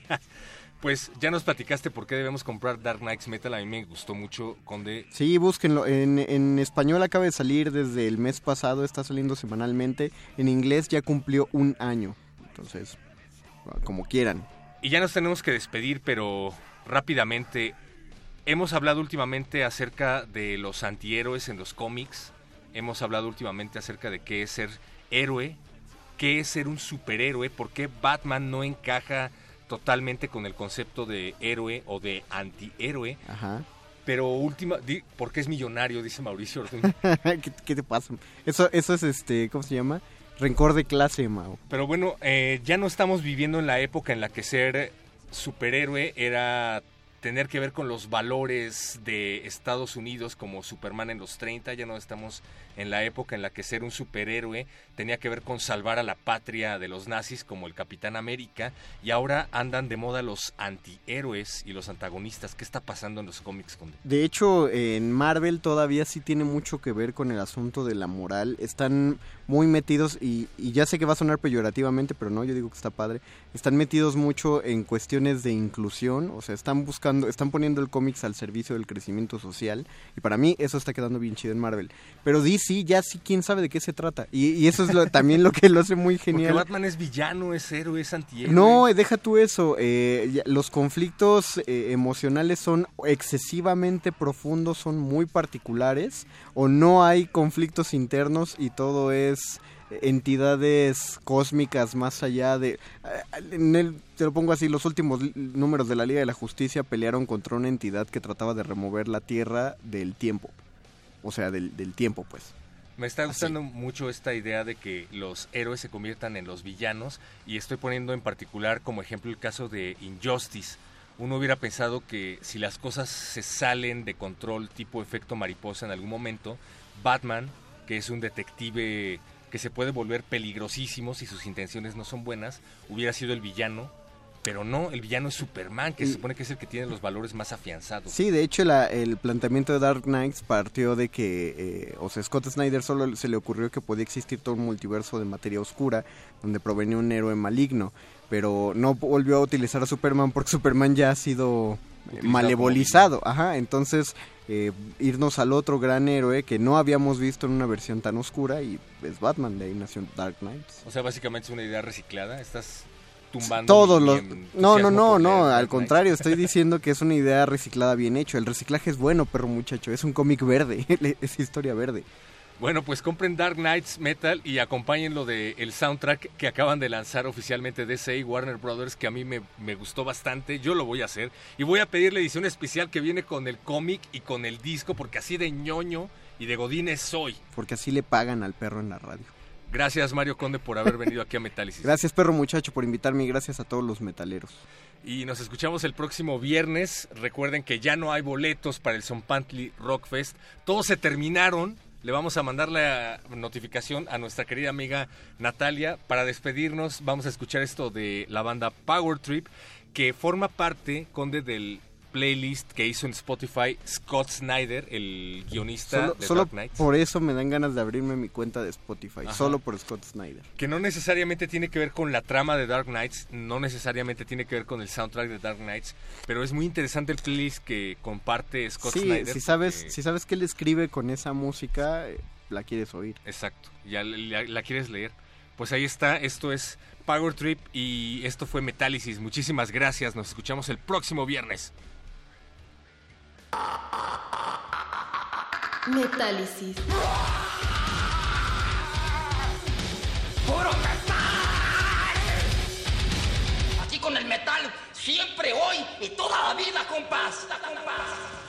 Pues ya nos platicaste por qué debemos comprar Dark Knights Metal. A mí me gustó mucho, Conde. Sí, búsquenlo. En, en español acaba de salir desde el mes pasado, está saliendo semanalmente. En inglés ya cumplió un año. Entonces, como quieran. Y ya nos tenemos que despedir, pero rápidamente. Hemos hablado últimamente acerca de los antihéroes en los cómics. Hemos hablado últimamente acerca de qué es ser héroe, qué es ser un superhéroe, por qué Batman no encaja totalmente con el concepto de héroe o de antihéroe. Ajá. Pero última, di, porque es millonario, dice Mauricio Orduñ. ¿Qué, qué te pasa? Eso, eso es este, ¿cómo se llama? Rencor de clase, Mao. Pero bueno, eh, ya no estamos viviendo en la época en la que ser superhéroe era tener que ver con los valores de Estados Unidos como Superman en los 30, ya no estamos en la época en la que ser un superhéroe tenía que ver con salvar a la patria de los nazis como el Capitán América y ahora andan de moda los antihéroes y los antagonistas. ¿Qué está pasando en los cómics? Conde? De hecho, en Marvel todavía sí tiene mucho que ver con el asunto de la moral. Están muy metidos, y, y ya sé que va a sonar peyorativamente, pero no, yo digo que está padre. Están metidos mucho en cuestiones de inclusión, o sea, están buscando, están poniendo el cómics al servicio del crecimiento social. Y para mí eso está quedando bien chido en Marvel. Pero DC ya sí, quién sabe de qué se trata. Y, y eso es lo- también lo que lo hace muy Porque genial. Batman es villano, es héroe, es antihéroe. No, eh, deja tú eso. eh, los conflictos eh, emocionales son excesivamente profundos, son muy particulares, o no hay conflictos internos y todo es entidades cósmicas más allá de... eh, en el- te lo pongo así, los últimos números de la Liga de la Justicia pelearon contra una entidad que trataba de remover la Tierra del tiempo. O sea, del, del tiempo, pues. Me está gustando mucho esta idea de que los héroes se conviertan en los villanos y estoy poniendo en particular como ejemplo el caso de Injustice. Uno hubiera pensado que si las cosas se salen de control tipo efecto mariposa en algún momento, Batman, que es un detective que se puede volver peligrosísimo si sus intenciones no son buenas, hubiera sido el villano, pero no, el villano es Superman, que se supone que es el que tiene los valores más afianzados. Sí, de hecho la- el planteamiento de Dark Knights partió de que, eh, o sea, Scott Snyder solo se le ocurrió que podía existir todo un multiverso de materia oscura donde provenía un héroe maligno, pero no volvió a utilizar a Superman porque Superman ya ha sido eh, malevolizado, ajá, entonces eh, irnos al otro gran héroe que no habíamos visto en una versión tan oscura y es Batman, de ahí nació Dark Knights. O sea, básicamente es una idea reciclada, estás tumbando Todos los... No, no, no, no, al contrario, estoy diciendo que es una idea reciclada bien hecho. El reciclaje es bueno, perro muchacho, es un cómic verde, es historia verde. Bueno, pues compren Dark Knights Metal y acompáñenlo de el soundtrack que acaban de lanzar oficialmente DC y Warner Brothers, que a mí me, me gustó bastante. Yo lo voy a hacer. Y voy a pedir la edición especial que viene con el cómic y con el disco, porque así de ñoño y de godines soy. Porque así le pagan al perro en la radio. Gracias, Mario Conde, por haber venido aquí a Metálisis. Gracias, perro muchacho, por invitarme y gracias a todos los metaleros. Y nos escuchamos el próximo viernes. Recuerden que ya no hay boletos para el Zompantli Rock Fest. Todos se terminaron. Le vamos a mandar la notificación a nuestra querida amiga Natalia. Para despedirnos, vamos a escuchar esto de la banda Power Trip, que forma parte, Conde, del playlist que hizo en Spotify Scott Snyder, el guionista Solo, de solo Dark Knight. por eso me dan ganas de abrirme mi cuenta de Spotify, Ajá. solo por Scott Snyder. que no necesariamente tiene que ver con la trama de Dark Knights, no necesariamente tiene que ver con el soundtrack de Dark Knights, pero es muy interesante el playlist que comparte Scott Sí, Snyder. si sabes, porque- si sabes que él escribe con esa música, eh, la quieres oír. Exacto, ya la, la quieres leer. Pues ahí está, esto es Power Trip y esto fue Metálisis. Muchísimas gracias, nos escuchamos el próximo viernes. Metálisis. ¡Puro metal! Aquí con el metal, siempre, hoy y toda la vida, compás. compás.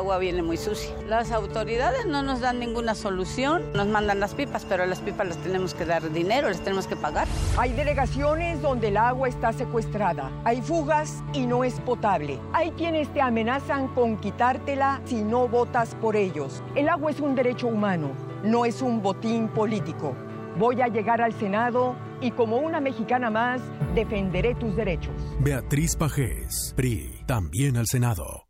Agua viene muy sucia. Las autoridades no nos dan ninguna solución. Nos mandan las pipas, pero las pipas las tenemos que dar dinero, las tenemos que pagar. Hay delegaciones donde el agua está secuestrada. Hay fugas y no es potable. Hay quienes te amenazan con quitártela si no votas por ellos. El agua es un derecho humano, no es un botín político. Voy a llegar al Senado y como una mexicana más, defenderé tus derechos. Beatriz Pajés, PRI, también al Senado.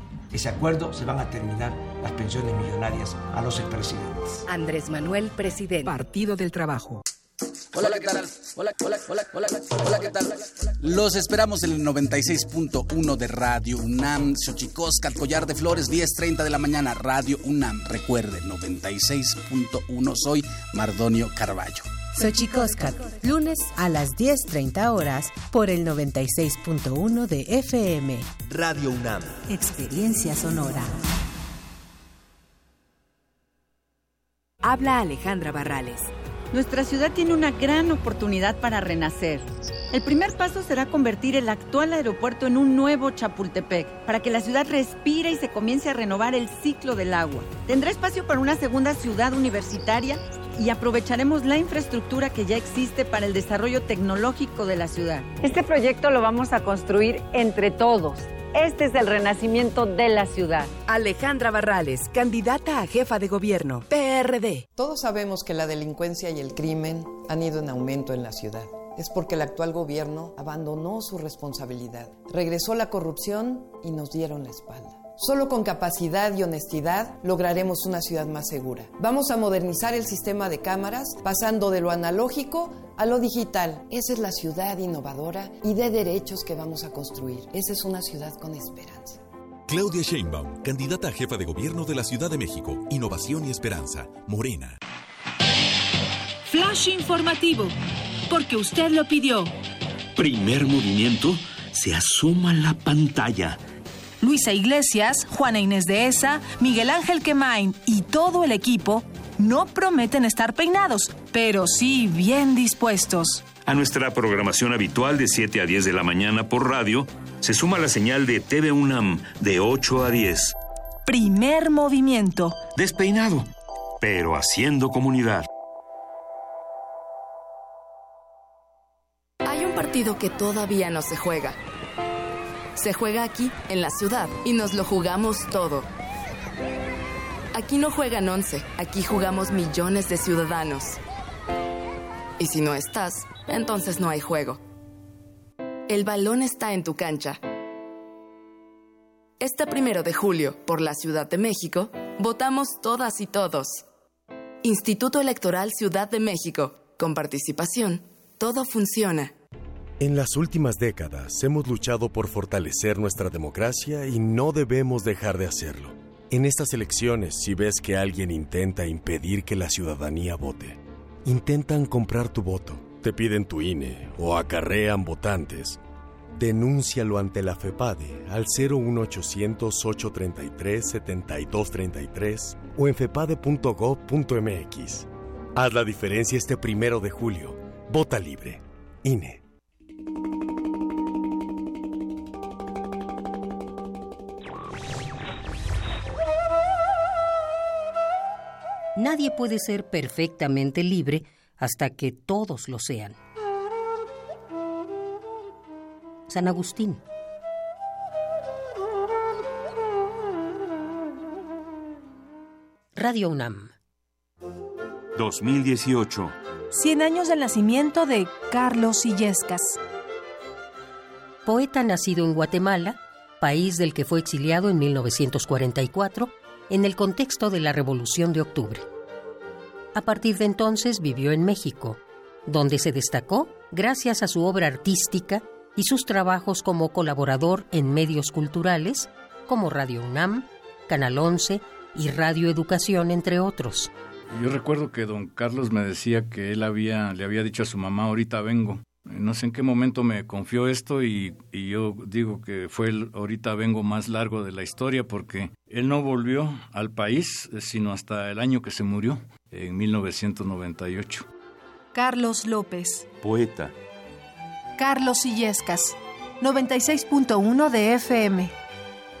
ese acuerdo se van a terminar las pensiones millonarias a los expresidentes. Andrés Manuel, presidente. Partido del Trabajo. Hola, ¿qué tal? Hola, hola, hola, hola, hola, ¿qué tal? Los esperamos en el 96.1 de Radio UNAM, Xochicoscat, Collar de Flores, 10.30 de la mañana, Radio UNAM. Recuerde, 96.1, soy Mardonio Carballo. Xochicoscat, lunes a las 10.30 horas por el 96.1 de FM. Radio UNAM. Experiencia sonora. Habla Alejandra Barrales. Nuestra ciudad tiene una gran oportunidad para renacer. El primer paso será convertir el actual aeropuerto en un nuevo Chapultepec, para que la ciudad respire y se comience a renovar el ciclo del agua. Tendrá espacio para una segunda ciudad universitaria y aprovecharemos la infraestructura que ya existe para el desarrollo tecnológico de la ciudad. Este proyecto lo vamos a construir entre todos. Este es el renacimiento de la ciudad. Alejandra Barrales, candidata a jefa de gobierno, PRD. Todos sabemos que la delincuencia y el crimen han ido en aumento en la ciudad. es porque el actual gobierno abandonó su responsabilidad. Regresó la corrupción y nos dieron la espalda. Solo con capacidad y honestidad lograremos una ciudad más segura. Vamos a modernizar el sistema de cámaras pasando de lo analógico a lo digital. Esa es la ciudad innovadora y de derechos que vamos a construir. Esa es una ciudad con esperanza. Claudia Sheinbaum, candidata a jefa de gobierno de la Ciudad de México. Innovación y esperanza. Morena. Flash informativo, porque usted lo pidió. Primer movimiento, se asoma la pantalla. Luisa Iglesias, Juana Inés de Esa, Miguel Ángel Quemain y todo el equipo no prometen estar peinados, pero sí bien dispuestos. A nuestra programación habitual de 7 a 10 de la mañana por radio, se suma la señal de TV UNAM de 8 a 10. Primer movimiento. Despeinado, pero haciendo comunidad. Hay un partido que todavía no se juega. Se juega aquí, en la ciudad, y nos lo jugamos todo. Aquí no juegan 11, aquí jugamos millones de ciudadanos. Y si no estás, entonces no hay juego. El balón está en tu cancha. Este primero de julio, por la Ciudad de México, votamos todas y todos. Instituto Electoral Ciudad de México. Con participación, todo funciona. En las últimas décadas hemos luchado por fortalecer nuestra democracia y no debemos dejar de hacerlo. En estas elecciones, si ves que alguien intenta impedir que la ciudadanía vote, intentan comprar tu voto, te piden tu INE o acarrean votantes, denúncialo ante la FEPADE al 01800-833-7233 o en fepade.gov.mx. Haz la diferencia este primero de julio. Vota libre. INE. Nadie puede ser perfectamente libre hasta que todos lo sean. San Agustín. Radio UNAM. 2018. 100 años del nacimiento de Carlos Illescas. Poeta nacido en Guatemala, país del que fue exiliado en 1944 en el contexto de la Revolución de Octubre. A partir de entonces vivió en México, donde se destacó gracias a su obra artística y sus trabajos como colaborador en medios culturales como Radio UNAM, Canal 11 y Radio Educación, entre otros. Yo recuerdo que don Carlos me decía que él le había dicho a su mamá, ahorita vengo. No sé en qué momento me confió esto y, y yo digo que fue el ahorita vengo más largo de la historia porque él no volvió al país sino hasta el año que se murió, en 1998. Carlos López. Poeta. Carlos Illescas. 96.1 de FM.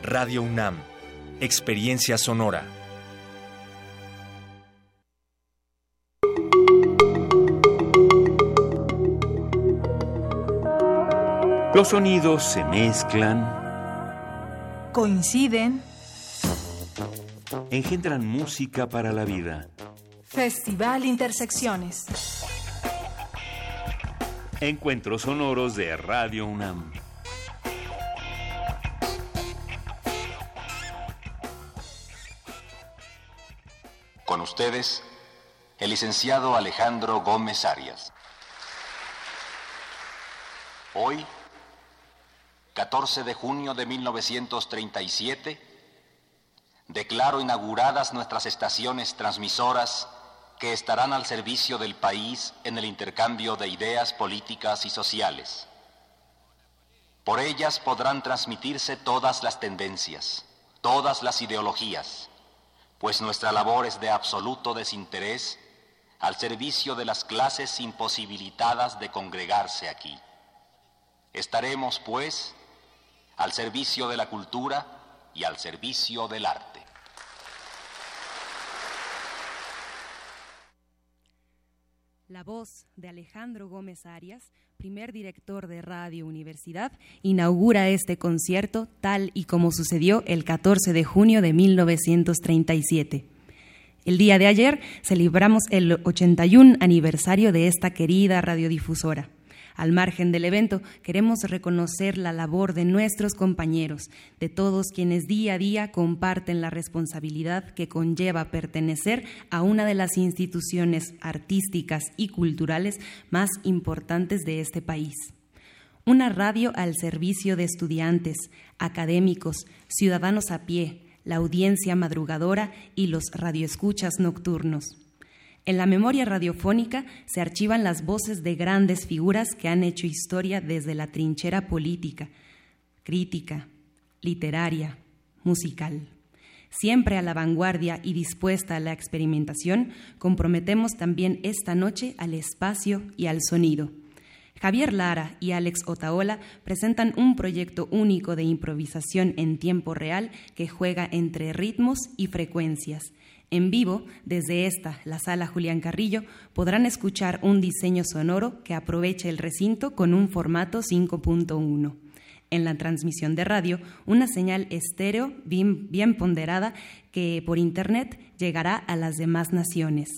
Radio UNAM. Experiencia sonora. Los sonidos se mezclan, Coinciden. engendran música para la vida. Festival Intersecciones. Encuentros sonoros de Radio UNAM. Con ustedes, el licenciado Alejandro Gómez Arias. Hoy, 14 de junio de 1937, declaro inauguradas nuestras estaciones transmisoras que estarán al servicio del país en el intercambio de ideas políticas y sociales. Por ellas podrán transmitirse todas las tendencias, todas las ideologías, pues nuestra labor es de absoluto desinterés al servicio de las clases imposibilitadas de congregarse aquí. Estaremos, pues, al servicio de la cultura y al servicio del arte. La voz de Alejandro Gómez Arias, primer director de Radio Universidad, inaugura este concierto tal y como sucedió el 14 de junio de 1937. El día de ayer celebramos el 81 aniversario de esta querida radiodifusora. Al margen del evento, queremos reconocer la labor de nuestros compañeros, de todos quienes día a día comparten la responsabilidad que conlleva pertenecer a una de las instituciones artísticas y culturales más importantes de este país. Una radio al servicio de estudiantes, académicos, ciudadanos a pie, la audiencia madrugadora y los radioescuchas nocturnos. En la memoria radiofónica se archivan las voces de grandes figuras que han hecho historia desde la trinchera política, crítica, literaria, musical. Siempre a la vanguardia y dispuesta a la experimentación, comprometemos también esta noche al espacio y al sonido. Javier Lara y Alex Otaola presentan un proyecto único de improvisación en tiempo real que juega entre ritmos y frecuencias en vivo, desde esta, la sala Julián Carrillo, podrán escuchar un diseño sonoro que aprovecha el recinto con un formato 5.1. En la transmisión de radio, una señal estéreo bien, bien ponderada que por Internet llegará a las demás naciones.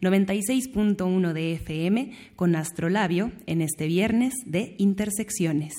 96.1 de FM con Astrolabio en este viernes de Intersecciones.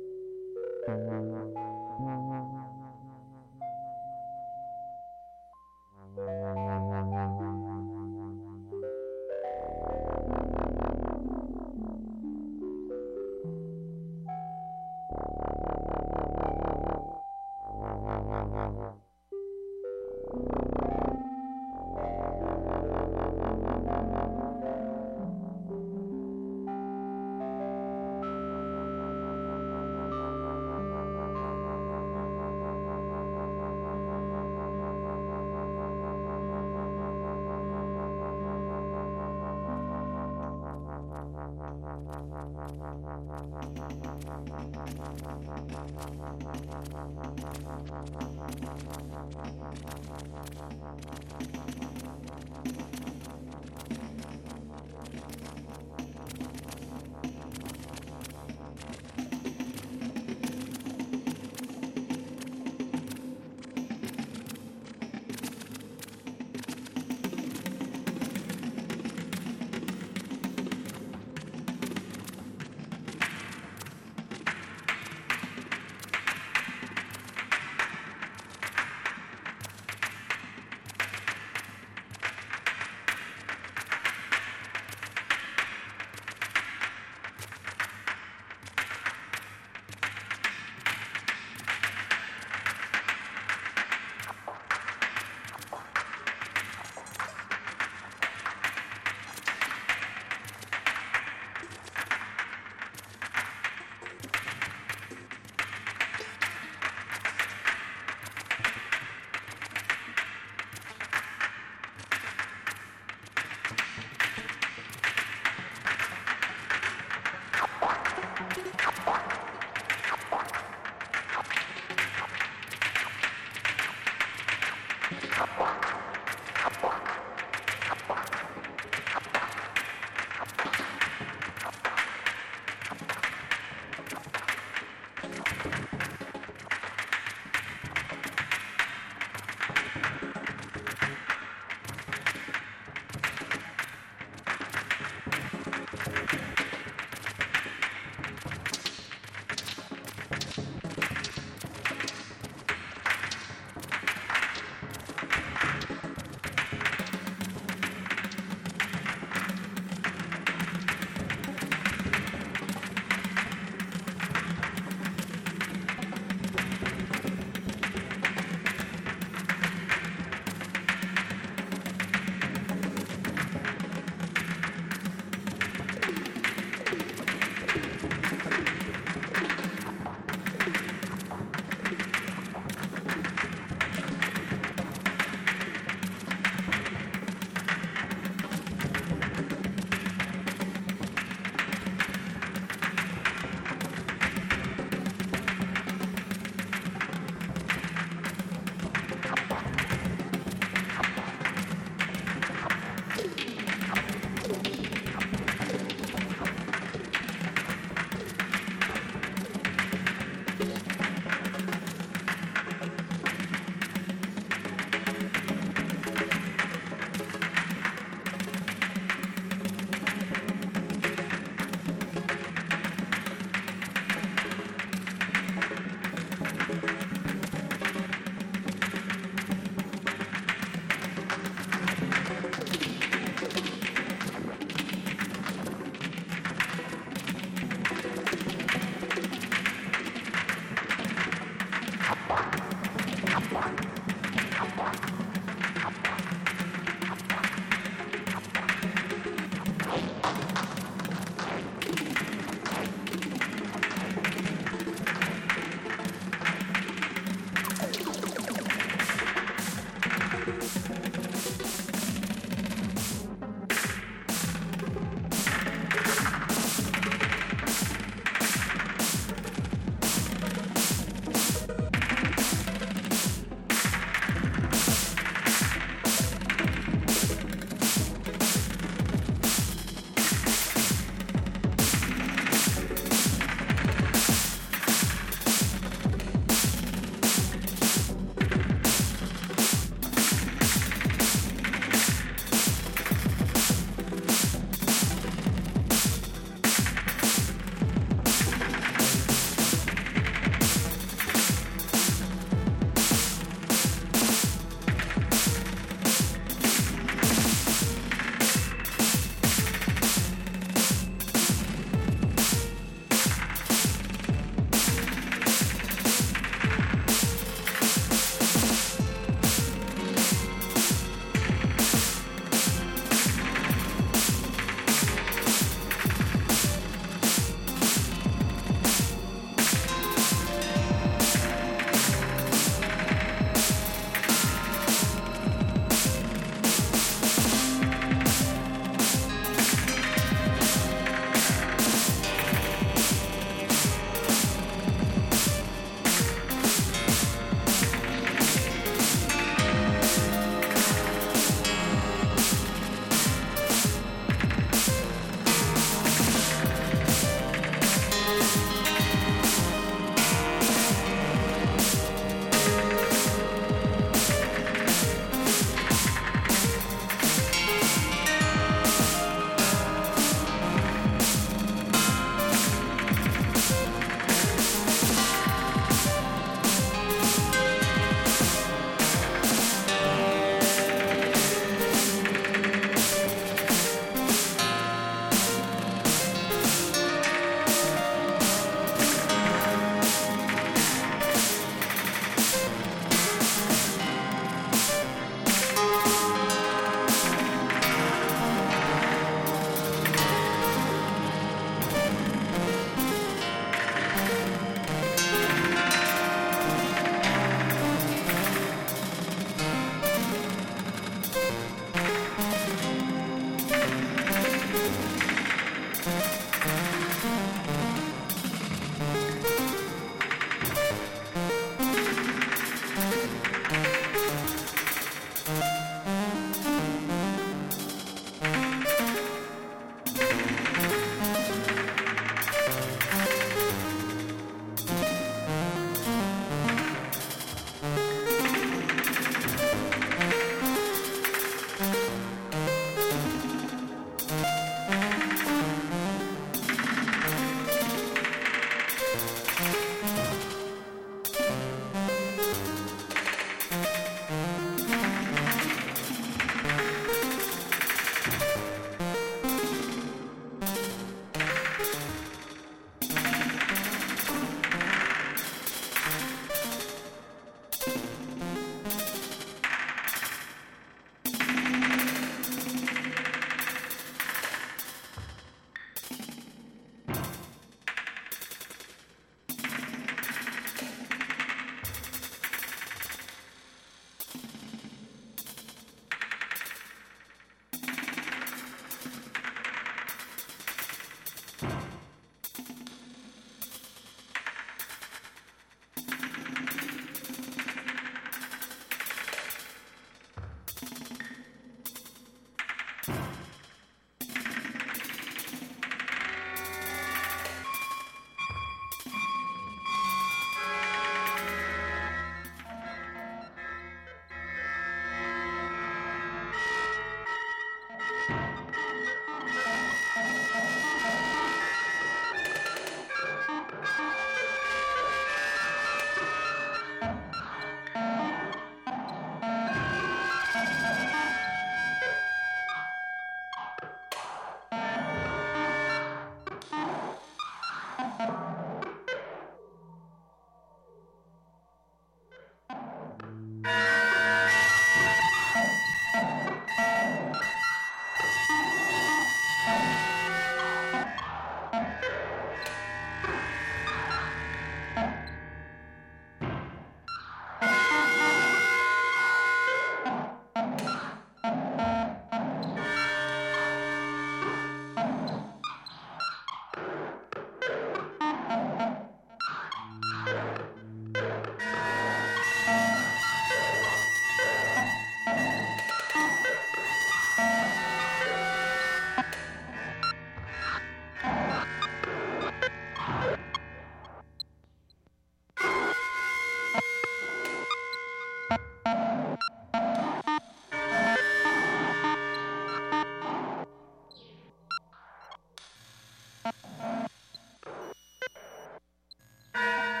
you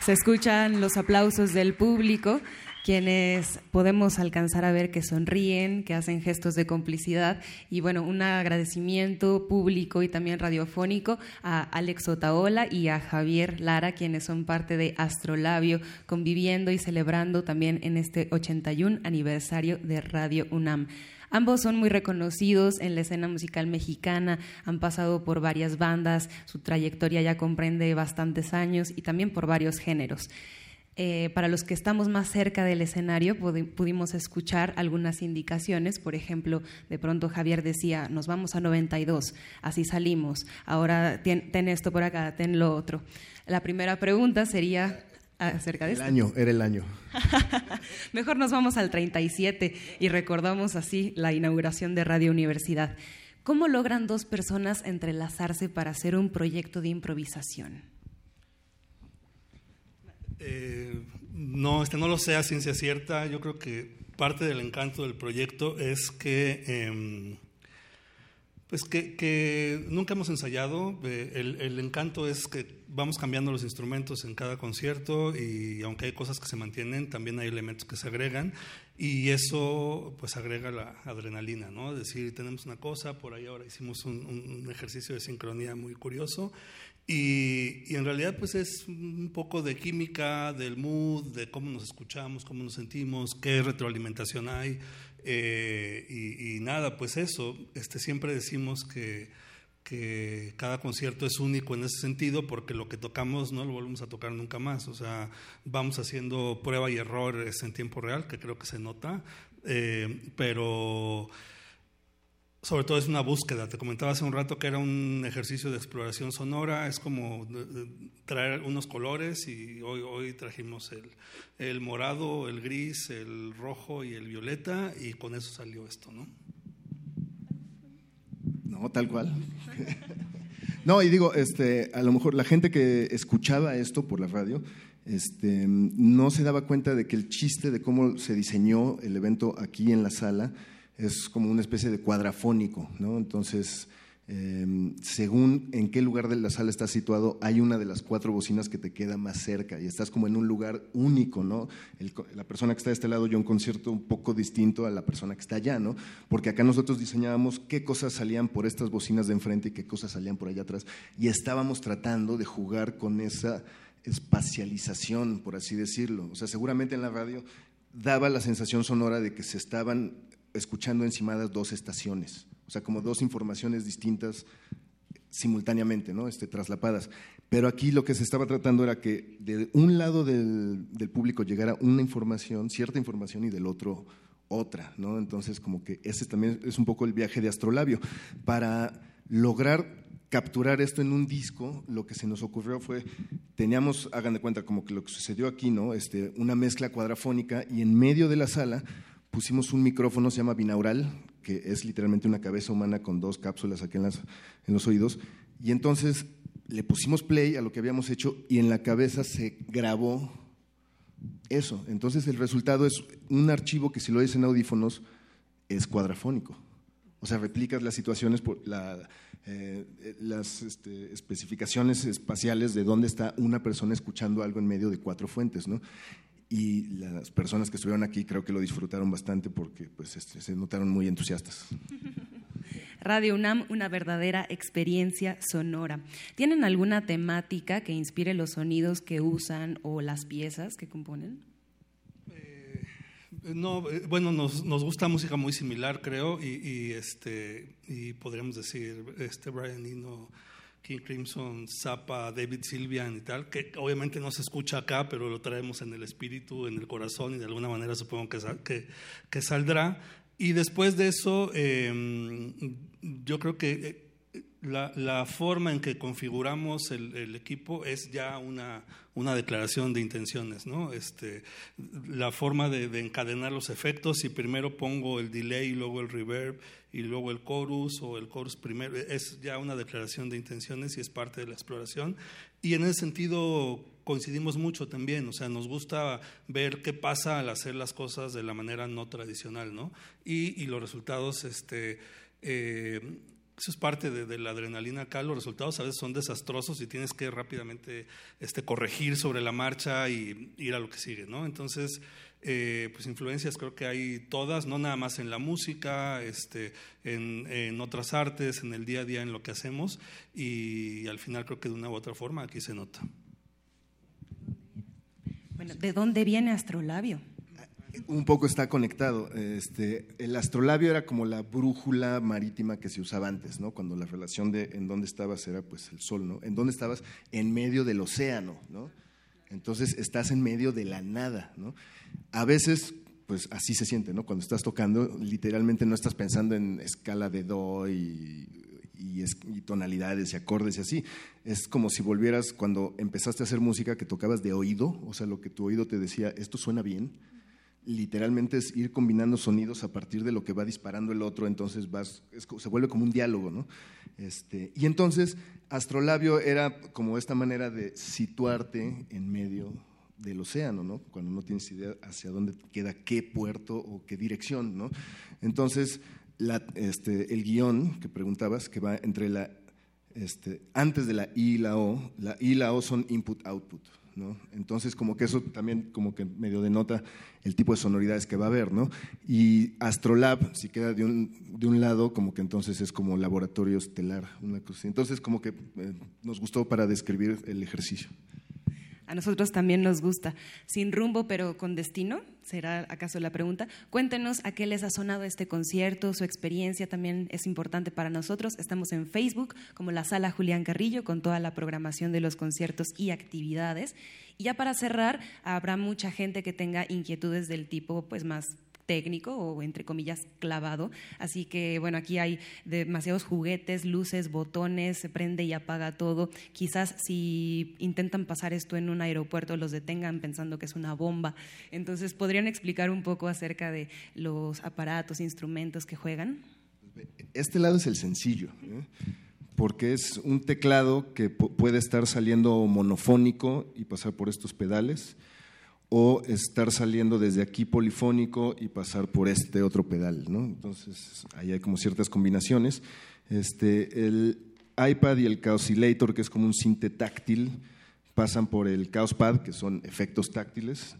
Se escuchan los aplausos del público, quienes podemos alcanzar a ver que sonríen, que hacen gestos de complicidad y bueno, un agradecimiento público y también radiofónico a Alex Otaola y a Javier Lara, quienes son parte de Astrolabio, conviviendo y celebrando también en este 81 aniversario de Radio UNAM. Ambos son muy reconocidos en la escena musical mexicana, han pasado por varias bandas, su trayectoria ya comprende bastantes años y también por varios géneros. Eh, para los que estamos más cerca del escenario pudimos escuchar algunas indicaciones, por ejemplo, de pronto Javier decía, nos vamos a 92, así salimos, ahora ten esto por acá, ten lo otro. La primera pregunta sería, acerca de el año, era el año. Mejor nos vamos al 37 y recordamos así la inauguración de Radio Universidad. ¿Cómo logran dos personas entrelazarse para hacer un proyecto de improvisación? Eh, no, este no lo sé a ciencia cierta. Yo creo que parte del encanto del proyecto es que em, pues que, nunca hemos ensayado. Eh, el, encanto es que vamos cambiando los instrumentos en cada concierto y aunque hay cosas que se mantienen, también hay elementos que se agregan y eso pues agrega la adrenalina, ¿no? Es decir, tenemos una cosa, por ahí ahora hicimos un, ejercicio de sincronía muy curioso y, y, en realidad pues es un poco de química, del mood, de cómo nos escuchamos, cómo nos sentimos, qué retroalimentación hay. Y, y, nada, pues eso, este, siempre decimos que que cada concierto es único en ese sentido porque lo que tocamos no lo volvemos a tocar nunca más. O sea, vamos haciendo prueba y error en tiempo real, que creo que se nota, eh, pero sobre todo es una búsqueda. Te comentaba hace un rato que era un ejercicio de exploración sonora, es como traer unos colores y hoy, hoy trajimos el, el morado, el gris, el rojo y el violeta y con eso salió esto, ¿no? No, tal cual. no, y digo, este, a lo mejor la gente que escuchaba esto por la radio, este, no se daba cuenta de que el chiste de cómo se diseñó el evento aquí en la sala es como una especie de cuadrafónico, ¿no? Entonces, Em, según en qué lugar de la sala estás situado, hay una de las cuatro bocinas que te queda más cerca y estás como en un lugar único, ¿no? la persona que está de este lado oyó un concierto un poco distinto a la persona que está allá, ¿no? Porque acá nosotros diseñábamos qué cosas salían por estas bocinas de enfrente y qué cosas salían por allá atrás y estábamos tratando de jugar con esa espacialización, por así decirlo. O sea, seguramente en la radio daba la sensación sonora de que se estaban escuchando encimadas dos estaciones o sea, como dos informaciones distintas simultáneamente, ¿no? Este, traslapadas. Pero aquí lo que se estaba tratando era que de un lado del, público llegara una información, cierta información, y del otro otra, ¿no? Entonces, como que ese también es un poco el viaje de Astrolabio. Para lograr capturar esto en un disco, lo que se nos ocurrió fue, teníamos, hagan de cuenta, como que lo que sucedió aquí, ¿no? Este, una mezcla cuadrafónica y en medio de la sala pusimos un micrófono, se llama binaural, que es literalmente una cabeza humana con dos cápsulas aquí en, las, en los oídos. Y entonces le pusimos play a lo que habíamos hecho y en la cabeza se grabó eso. Entonces el resultado es un archivo que si lo oyes en audífonos es cuadrafónico. O sea, replicas las situaciones, por eh, las este, especificaciones espaciales de dónde está una persona escuchando algo en medio de cuatro fuentes. ¿no? Y las personas que estuvieron aquí creo que lo disfrutaron bastante porque pues, este, se notaron muy entusiastas. Radio UNAM, una verdadera experiencia sonora. ¿Tienen alguna temática que inspire los sonidos que usan o las piezas que componen? Eh, no, eh, bueno, nos, nos, gusta música muy similar, creo, y, este, y podríamos decir, este Brian Eno King Crimson, Zappa, David Sylvian y tal, que obviamente no se escucha acá, pero lo traemos en el espíritu, en el corazón y de alguna manera supongo que, que, saldrá. Y después de eso, em, yo creo que eh, la, la, forma en que configuramos el, el equipo es ya una, una, declaración de intenciones, ¿no? Este, la forma de, de, encadenar los efectos, si primero pongo el delay y luego el reverb y luego el chorus o el chorus primero, es ya una declaración de intenciones y es parte de la exploración. Y en ese sentido coincidimos mucho también, o sea, nos gusta ver qué pasa al hacer las cosas de la manera no tradicional, ¿no? Y, y los resultados, este, eh, eso es parte de, la adrenalina acá, los resultados a veces son desastrosos y tienes que rápidamente este, corregir sobre la marcha y ir a lo que sigue, ¿no? Entonces, eh, pues influencias creo que hay todas, no nada más en la música, este, en, en, otras artes, en el día a día, en lo que hacemos, y al final creo que de una u otra forma aquí se nota. Bueno, ¿de dónde viene Astrolabio? Un poco está conectado. Este, el astrolabio era como la brújula marítima que se usaba antes, ¿no? Cuando la relación de en dónde estabas era pues el sol, ¿no? En dónde estabas en medio del océano, ¿no? Entonces estás en medio de la nada, ¿no? A veces, pues así se siente, ¿no? Cuando estás tocando, literalmente no estás pensando en escala de do y, tonalidades y acordes y así. Es como si volvieras cuando empezaste a hacer música que tocabas de oído, o sea, lo que tu oído te decía, esto suena bien. Literalmente es ir combinando sonidos a partir de lo que va disparando el otro, entonces vas, se vuelve como un diálogo, ¿no? Este, y entonces, astrolabio era como esta manera de situarte en medio del océano, ¿no? Cuando no tienes idea hacia dónde queda qué puerto o qué dirección, ¿no? Entonces, este, el guion que preguntabas, que va entre la, este, antes de la I y la O, la I y la O son input-output, ¿no? Entonces, como que eso también como que medio denota el tipo de sonoridades que va a haber, ¿no? Y Astrolab, si queda de un, de un lado, como que entonces es como laboratorio estelar, una cosa Entonces, como que eh, nos gustó para describir el ejercicio. A nosotros también nos gusta. Sin rumbo, pero con destino, será acaso la pregunta. Cuéntenos a qué les ha sonado este concierto, su experiencia también es importante para nosotros. Estamos en Facebook como la Sala Julián Carrillo con toda la programación de los conciertos y actividades. Y ya para cerrar, habrá mucha gente que tenga inquietudes del tipo pues más técnico o entre comillas clavado. Así que bueno, aquí hay demasiados juguetes, luces, botones, se prende y apaga todo. Quizás si intentan pasar esto en un aeropuerto los detengan pensando que es una bomba. Entonces, ¿podrían explicar un poco acerca de los aparatos, instrumentos que juegan? Este lado es el sencillo. ¿eh? porque es un teclado que puede estar saliendo monofónico y pasar por estos pedales o estar saliendo desde aquí polifónico y pasar por este otro pedal, ¿no? Entonces, ahí hay como ciertas combinaciones. Este, el iPad y el Chaosilator, que es como un sinte táctil, pasan por el Chaospad, que son efectos táctiles.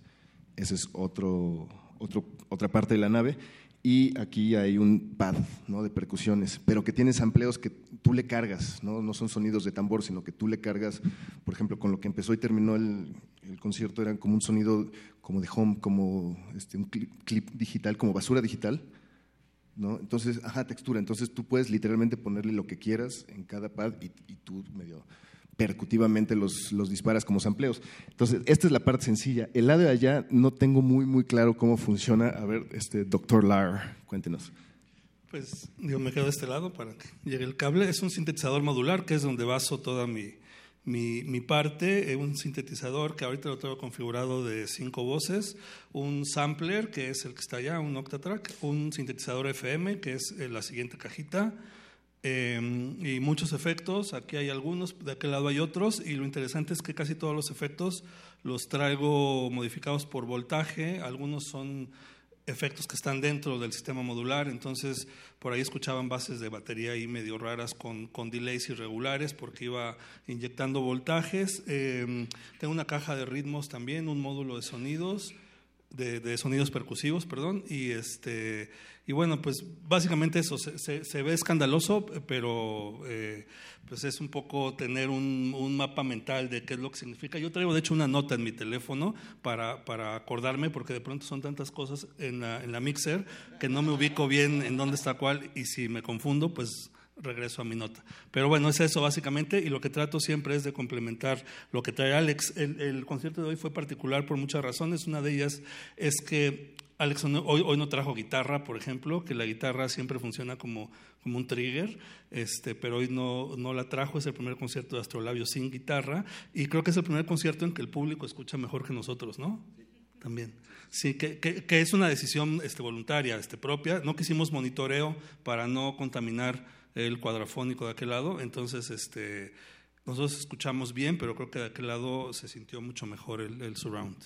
Esa es otra parte de la nave y aquí hay un pad ¿no? de percusiones, pero que tiene sampleos que tú le cargas, ¿no? no son sonidos de tambor, sino que tú le cargas, por ejemplo, con lo que empezó y terminó el, el concierto, era como un sonido como de home, como este, un clip, digital, como basura digital. ¿no? Entonces, ajá, textura. Entonces tú puedes literalmente ponerle lo que quieras en cada pad y, y tú medio percutivamente los, los, disparas como sampleos. Entonces, esta es la parte sencilla. El lado de allá no tengo muy, muy claro cómo funciona. A ver, este, doctor Lar, cuéntenos. Pues yo me quedo de este lado para que llegue el cable. Es un sintetizador modular que es donde baso toda mi, mi, mi parte. Es un sintetizador que ahorita lo tengo configurado de cinco voces. Un sampler, que es el que está allá, un Octatrack. Un sintetizador FM, que es eh, la siguiente cajita Em, y muchos efectos, aquí hay algunos, de aquel lado hay otros, y lo interesante es que casi todos los efectos los traigo modificados por voltaje, algunos son efectos que están dentro del sistema modular, entonces por ahí escuchaban bases de batería ahí medio raras con, con delays irregulares porque iba inyectando voltajes. Em, tengo una caja de ritmos también, un módulo de sonidos, de, sonidos percusivos, perdón, y este y bueno, pues básicamente eso, se, se, ve escandaloso, pero eh, pues es un poco tener un, un, mapa mental de qué es lo que significa. Yo traigo de hecho una nota en mi teléfono para, para acordarme, porque de pronto son tantas cosas en la, en la mixer que no me ubico bien en dónde está cuál y si me confundo, pues regreso a mi nota. Pero bueno, es eso básicamente y lo que trato siempre es de complementar lo que trae Alex. El, concierto de hoy fue particular por muchas razones. Una de ellas es que Alex hoy, no trajo guitarra, por ejemplo, que la guitarra siempre funciona como, como un trigger, este, pero hoy no, no, la trajo, es el primer concierto de Astrolabio sin guitarra y creo que es el primer concierto en que el público escucha mejor que nosotros, ¿no? También. Sí, que, que, es una decisión este, voluntaria, este, propia. No quisimos monitoreo para no contaminar el cuadrafónico de aquel lado, entonces este, nosotros escuchamos bien, pero creo que de aquel lado se sintió mucho mejor el, el surround.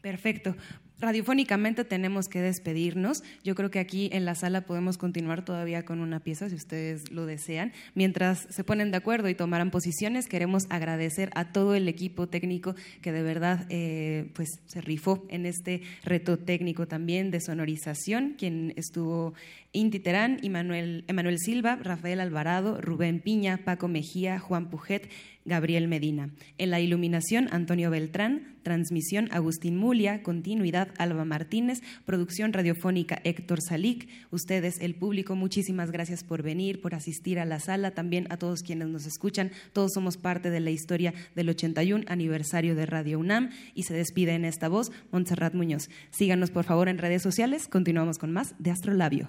Perfecto. Radiofónicamente tenemos que despedirnos. Yo creo que aquí en la sala podemos continuar todavía con una pieza, si ustedes lo desean. Mientras se ponen de acuerdo y tomarán posiciones, queremos agradecer a todo el equipo técnico que de verdad eh, pues, se rifó en este reto técnico también de sonorización, quien estuvo Inti Terán, Emanuel Silva, Rafael Alvarado, Rubén Piña, Paco Mejía, Juan Pujet, Gabriel Medina. En la iluminación, Antonio Beltrán. Transmisión, Agustín Mulia. Continuidad, Alba Martínez. Producción radiofónica, Héctor Salic. Ustedes, el público, muchísimas gracias por venir, por asistir a la sala. También a todos quienes nos escuchan. Todos somos parte de la historia del 81 aniversario de Radio UNAM. Y se despide en esta voz Montserrat Muñoz. Síganos, por favor, en redes sociales. Continuamos con más de Astrolabio.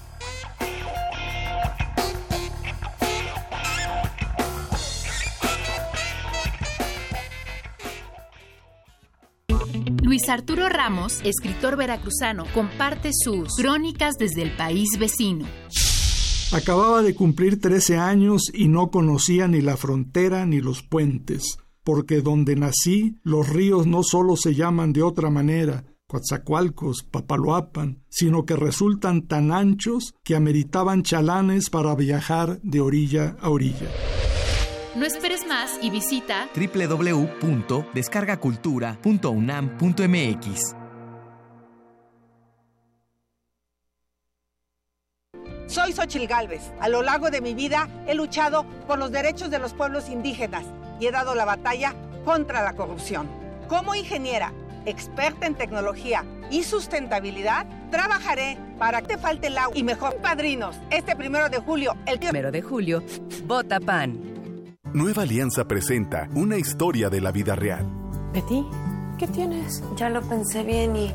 Arturo Ramos, escritor veracruzano, comparte sus crónicas desde el país vecino. Acababa de cumplir 13 años y no conocía ni la frontera ni los puentes, porque donde nací los ríos no solo se llaman de otra manera, Coatzacoalcos, Papaloapan, sino que resultan tan anchos que ameritaban chalanes para viajar de orilla a orilla. No esperes más y visita www.descargacultura.unam.mx. Soy Xochil Gálvez. A lo largo de mi vida he luchado por los derechos de los pueblos indígenas y he dado la batalla contra la corrupción. Como ingeniera, experta en tecnología y sustentabilidad, trabajaré para que te falte el agua y mejor padrinos. Este primero de julio, el primero de julio, vota PAN. Nueva Alianza presenta una historia de la vida real. Betty, ¿qué tienes? Ya lo pensé bien y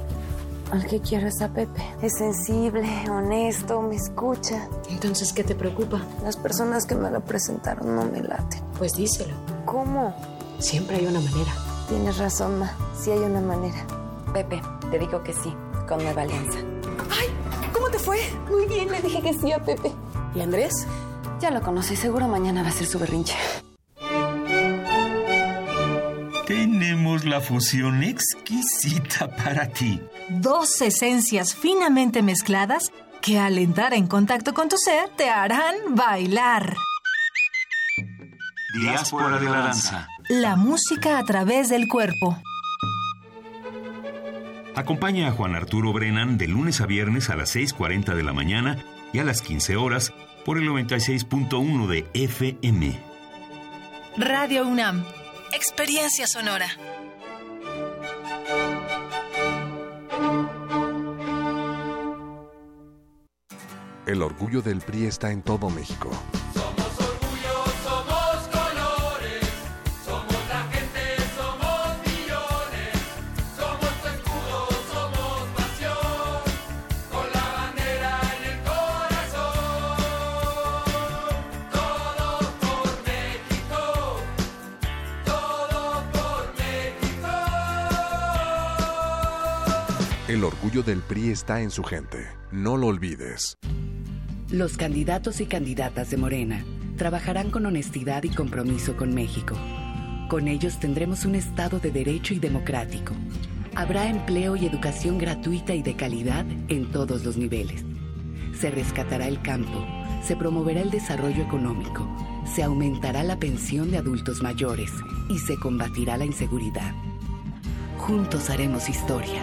al que quiero es a Pepe. Es sensible, honesto, me escucha. Entonces, ¿qué te preocupa? Las personas que me lo presentaron no me laten. Pues díselo. ¿Cómo? Siempre hay una manera. Tienes razón, Ma. Sí hay una manera. Pepe, te digo que sí, con Nueva Alianza. ¡Ay! ¿Cómo te fue? Muy bien, le dije que sí a Pepe. ¿Y Andrés? Ya lo conocí, seguro mañana va a ser su berrinche. Tenemos la fusión exquisita para ti. Dos esencias finamente mezcladas que al entrar en contacto con tu ser te harán bailar. Diáspora de la danza. La música a través del cuerpo. Acompaña a Juan Arturo Brennan de lunes a viernes a las 6.40 de la mañana y a las 15 horas por el 96.1 de FM. Radio UNAM. Experiencia sonora. El orgullo del PRI está en todo México. El orgullo del PRI está en su gente. No lo olvides. Los candidatos y candidatas de Morena trabajarán con honestidad y compromiso con México. Con ellos tendremos un Estado de derecho y democrático. Habrá empleo y educación gratuita y de calidad en todos los niveles. Se rescatará el campo, se promoverá el desarrollo económico, se aumentará la pensión de adultos mayores y se combatirá la inseguridad. Juntos haremos historia.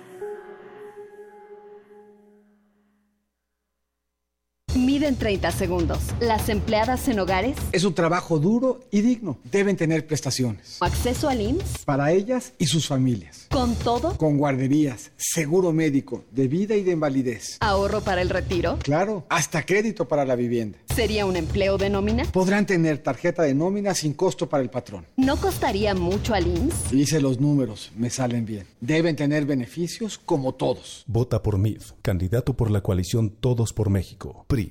Miden 30 segundos. Las empleadas en hogares. Es un trabajo duro y digno. Deben tener prestaciones. Acceso al IMSS. Para ellas y sus familias. ¿Con todo? Con guarderías, seguro médico, de vida y de invalidez. ¿Ahorro para el retiro? Claro, hasta crédito para la vivienda. ¿Sería un empleo de nómina? Podrán tener tarjeta de nómina sin costo para el patrón. ¿No costaría mucho al IMSS? Hice los números, me salen bien. Deben tener beneficios como todos. Vota por MID, candidato por la coalición Todos por México. PRI.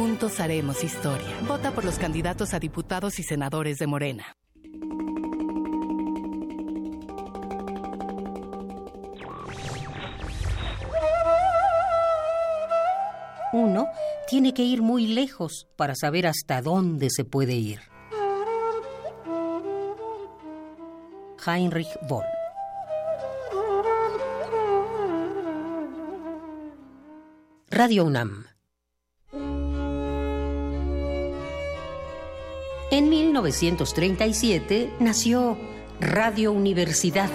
Juntos haremos historia. Vota por los candidatos a diputados y senadores de Morena. Uno tiene que ir muy lejos para saber hasta dónde se puede ir. Heinrich Boll Radio UNAM. En 1937 nació Radio Universidad.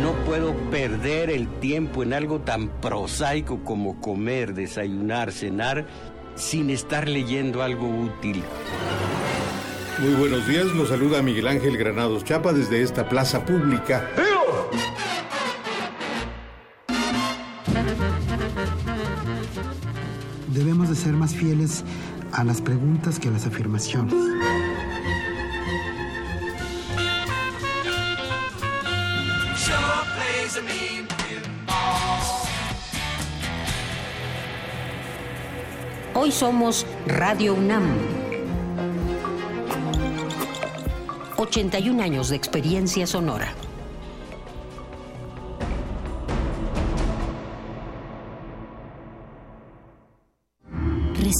No puedo perder el tiempo en algo tan prosaico como comer, desayunar, cenar, sin estar leyendo algo útil. Muy buenos días, los saluda Miguel Ángel Granados Chapa desde esta plaza pública. Debemos de ser más fieles a las preguntas que a las afirmaciones. Hoy somos Radio UNAM. 81 años de experiencia sonora.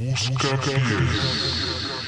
Busca pies.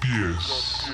Pies.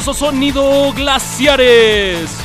Sonido glaciares.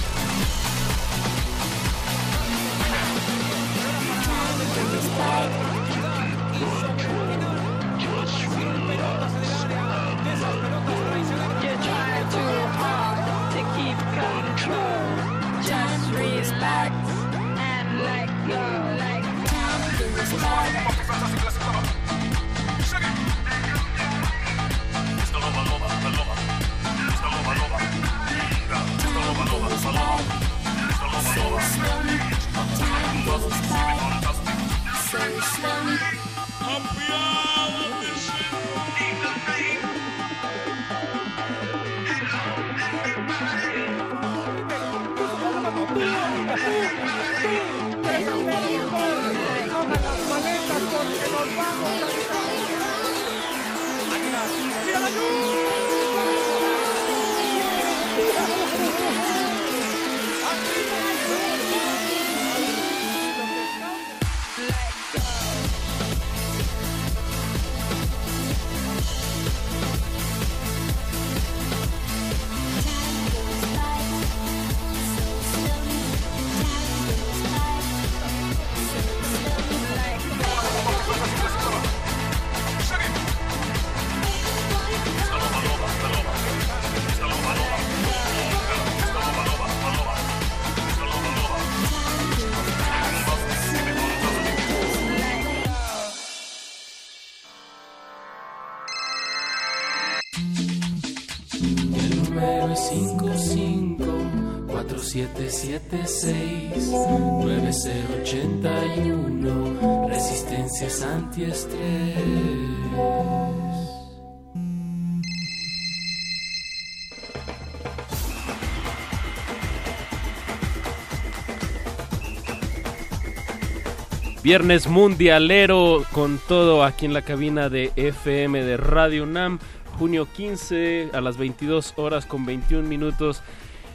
Viernes mundialero con todo aquí en la cabina de FM de Radio UNAM. Junio 15 a las 22 horas con 21 minutos.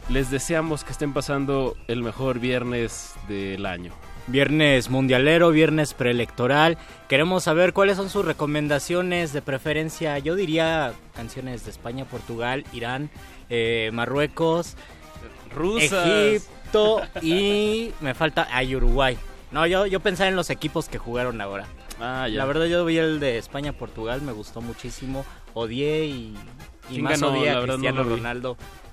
Les deseamos que estén pasando el mejor viernes del año. Viernes mundialero, viernes preelectoral. Queremos saber cuáles son sus recomendaciones de preferencia. Yo diría canciones de España, Portugal, Irán, eh, Marruecos, Rusas. Egipto y me falta ay, Uruguay. No, yo, yo pensaba en los equipos que jugaron ahora. Ah, ya. La verdad yo vi el de España, Portugal, me gustó muchísimo. Odié y, y ¿Quién más odié a no Cristiano vi.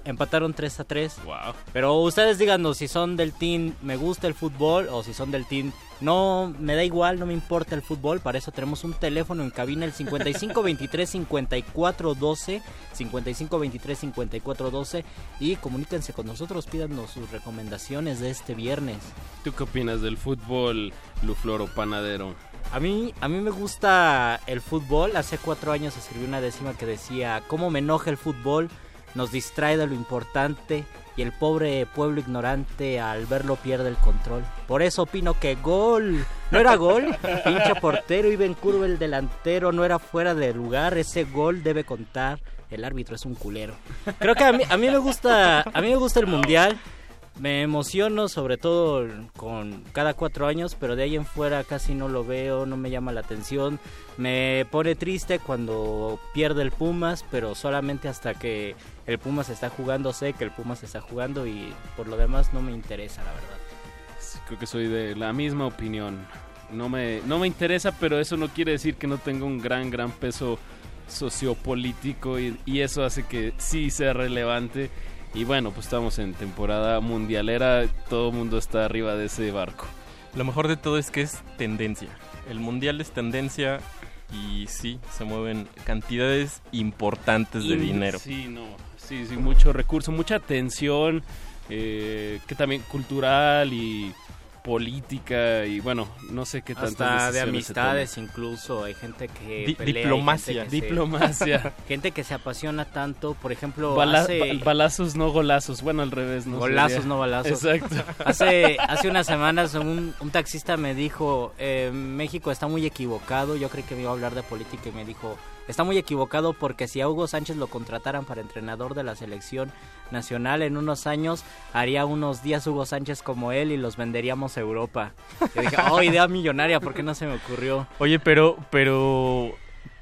Empataron 3 a 3. Wow. Pero ustedes díganos si son del team me gusta el fútbol o si son del team no me da igual, no me importa el fútbol. Para eso tenemos un teléfono en cabina el 55 23 54 12 55 23 54 12 y comuníquense con nosotros, pídanos sus recomendaciones de este viernes. ¿Tú qué opinas del fútbol, Lufloro Panadero? A mí, a mí me gusta el fútbol. Hace cuatro años escribí una décima que decía, ¿cómo me enoja el fútbol? Nos distrae de lo importante y el pobre pueblo ignorante al verlo pierde el control. Por eso opino que gol. ¿No era gol? Pinche portero, iba en curva el delantero, no era fuera de lugar. Ese gol debe contar. El árbitro es un culero. Creo que a mí, a mí me gusta, a mí me gusta el mundial. Me emociono sobre todo con cada cuatro años, pero de ahí en fuera casi no lo veo, no me llama la atención. Me pone triste cuando pierde el Pumas, pero solamente hasta que el Pumas está jugando, sé que el Pumas está jugando y por lo demás no me interesa, la verdad. Sí, Creo que soy de la misma opinión. No me, no me interesa, pero eso no quiere decir que no tenga un gran, gran peso sociopolítico y, y eso hace que sí sea relevante. Y bueno, pues estamos en temporada mundialera, todo el mundo está arriba de ese barco. Lo mejor de todo es que es tendencia. El mundial es tendencia y sí, se mueven cantidades importantes de Y- dinero. Sí, no, sí, sí, mucho recurso, mucha atención, eh, que también cultural y política y bueno, no sé qué tantas Hasta de se amistades incluso, hay gente que Di- pelea, diplomacia. gente que se- Diplomacia. gente que se apasiona tanto, por ejemplo, toman. Bala- hace- ba- balazos no golazos, bueno, al revés, ¿no? Golazos, Sería- no balazos. Exacto. Hace, hace unas semanas un, un taxista me dijo, eh, México está muy equivocado, yo creí que me iba a hablar de política y me dijo, está muy equivocado porque si a Hugo Sánchez lo contrataran para entrenador de la selección nacional en unos años, haría unos días Hugo Sánchez como él y los venderíamos a Europa. Yo dije, oh, idea millonaria, ¿por qué no se me ocurrió? Oye, pero, pero,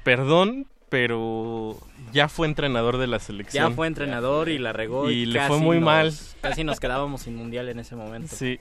perdón, pero ya fue entrenador de la selección. Ya fue entrenador y la regó. Y le casi fue muy nos- mal. Casi nos quedábamos sin mundial en ese momento. Sí.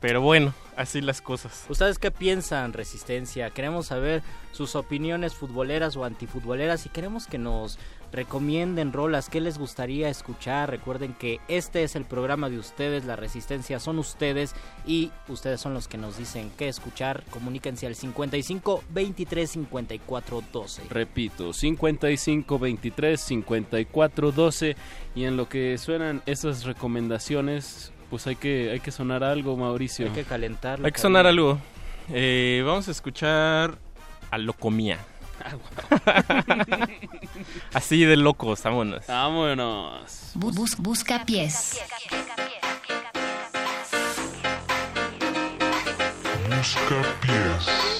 Pero bueno, así las cosas. ¿Ustedes qué piensan, Resistencia? Queremos saber sus opiniones futboleras o antifutboleras y queremos que nos recomienden rolas, qué les gustaría escuchar. Recuerden que este es el programa de ustedes, la Resistencia son ustedes y ustedes son los que nos dicen qué escuchar. Comuníquense al 55 23 54 12. Repito, 55 23 54 12 y en lo que suenan esas recomendaciones, pues hay que hay que sonar algo, Mauricio. Hay que calentarlo. Hay que sonar algo. Eh, vamos a escuchar a Locomía. Así de locos, vámonos. Vámonos. Bus- busca pies. Busca pies.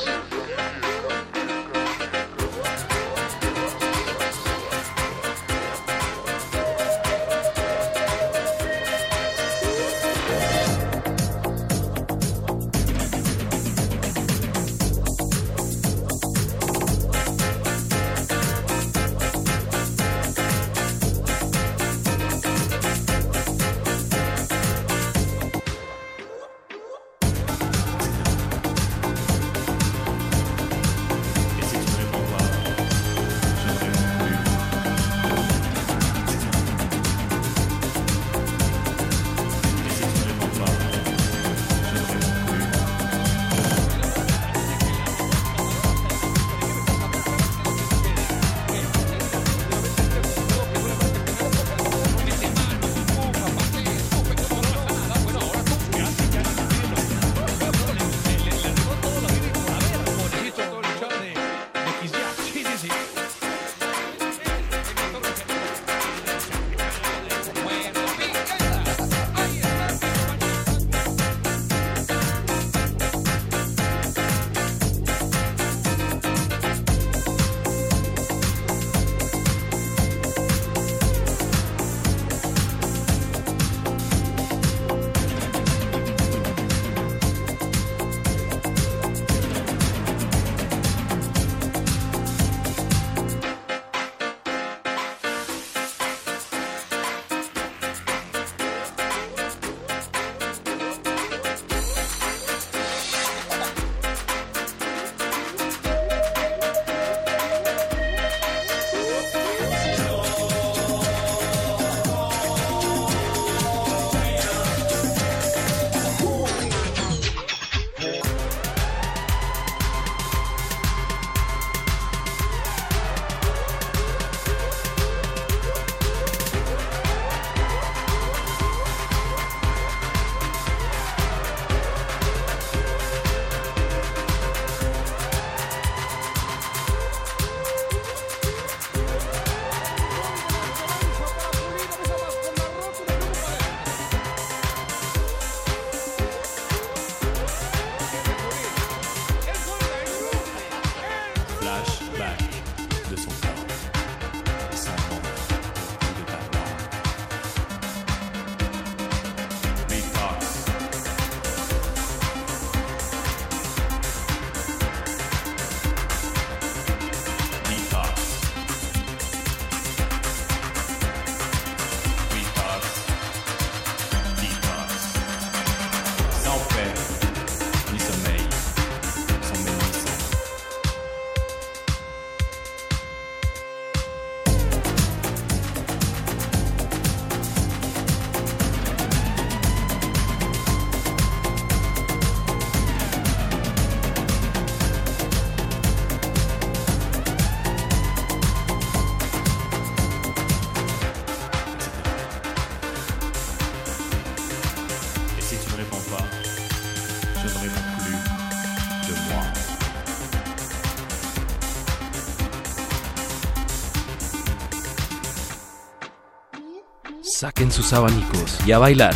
Saquen sus abanicos y a bailar.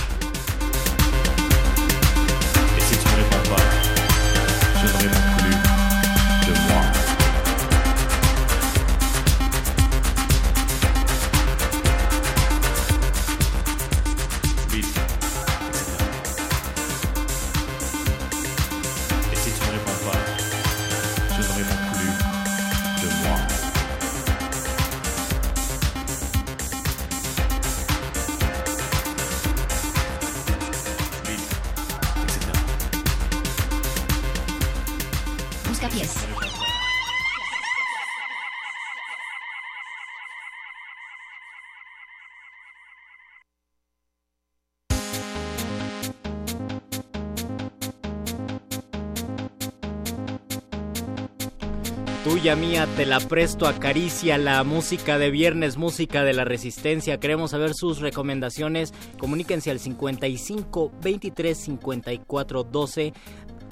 Mía, te la presto, acaricia la música de viernes, música de la resistencia. Queremos saber sus recomendaciones. Comuníquense al 55 23 54 12.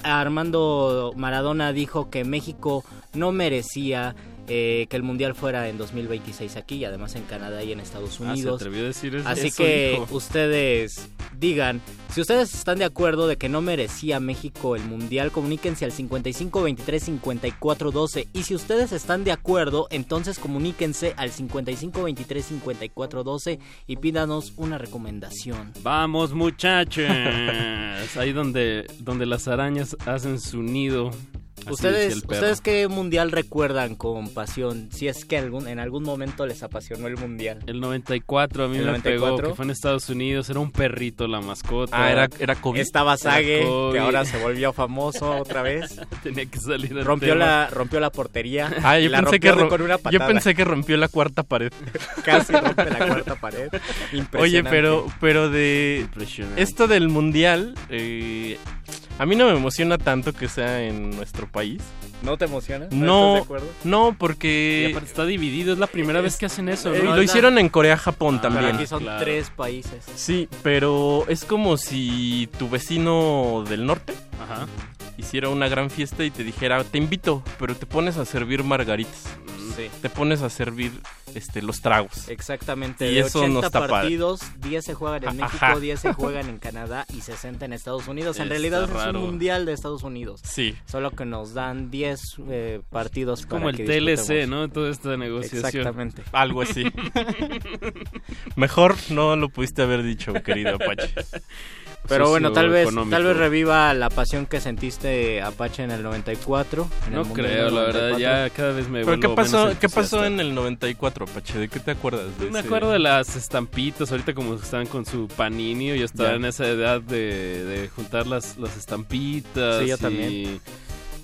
Armando Maradona dijo que México no merecía eh, que el mundial fuera en 2026 aquí y además en Canadá y en Estados Ah, se Unidos. atrevió a decir eso, Así eso que ustedes digan, si ustedes están de acuerdo de que no merecía México el mundial, comuníquense al 55 23 54 12 y si ustedes están de acuerdo, entonces comuníquense al 55 23 54 12 y pídanos una recomendación. Vamos muchachos. Ahí donde, donde las arañas hacen su nido. ¿Ustedes. ¿Ustedes qué mundial recuerdan con pasión? Si es que algún, en algún momento les apasionó el mundial. El 94 a mí ¿El me 94? pegó, que fue en Estados Unidos, era un perrito la mascota. Ah, era, era COVID. Estaba Kobe. que ahora se volvió famoso otra vez. Tenía que salir el Rompió tema. la, rompió la portería. Ah, yo la pensé, que rompió ro- con una yo patada. pensé que rompió la cuarta pared. Casi rompe la cuarta pared. Oye, Impresionante. pero, pero de Impresionante. esto del mundial, eh, a mí no me emociona tanto que sea en nuestro país. ¿No te emociona? No, estás de acuerdo? no, Y porque aparte está dividido, es la primera vez que hacen eso, eh, ¿no? lo hicieron en Corea-Japón Ah, Pero también. aquí son Claro. tres países. Sí, pero es como si tu vecino del norte Ajá. Hiciera una gran fiesta y te dijera, te invito, pero te pones a servir margaritas. Sí. Te pones a servir este los tragos. Exactamente. Y de eso 80 no está padre. partidos, 10 se juegan en Ajá. México, 10 se juegan en Canadá y 60 en Estados Unidos. En Está realidad es raro. un mundial de Estados Unidos. Sí. Solo que nos dan 10 eh, partidos Como para el que TLC. ¿no? Toda esta negociación. Exactamente. Algo así. Mejor no lo pudiste haber dicho, querido Apache. Pero bueno, tal vez, tal vez reviva la pasión que sentiste Apache en el 94. en No creo, la verdad, 94. ya cada vez me ¿Pero qué pasó, menos qué pasó en el 94, Apache? ¿De qué te acuerdas? De me ese- acuerdo de las estampitas, ahorita como estaban con su panini, yo estaba Ya. en esa edad de, de juntar las, las estampitas. Sí, yo y, también.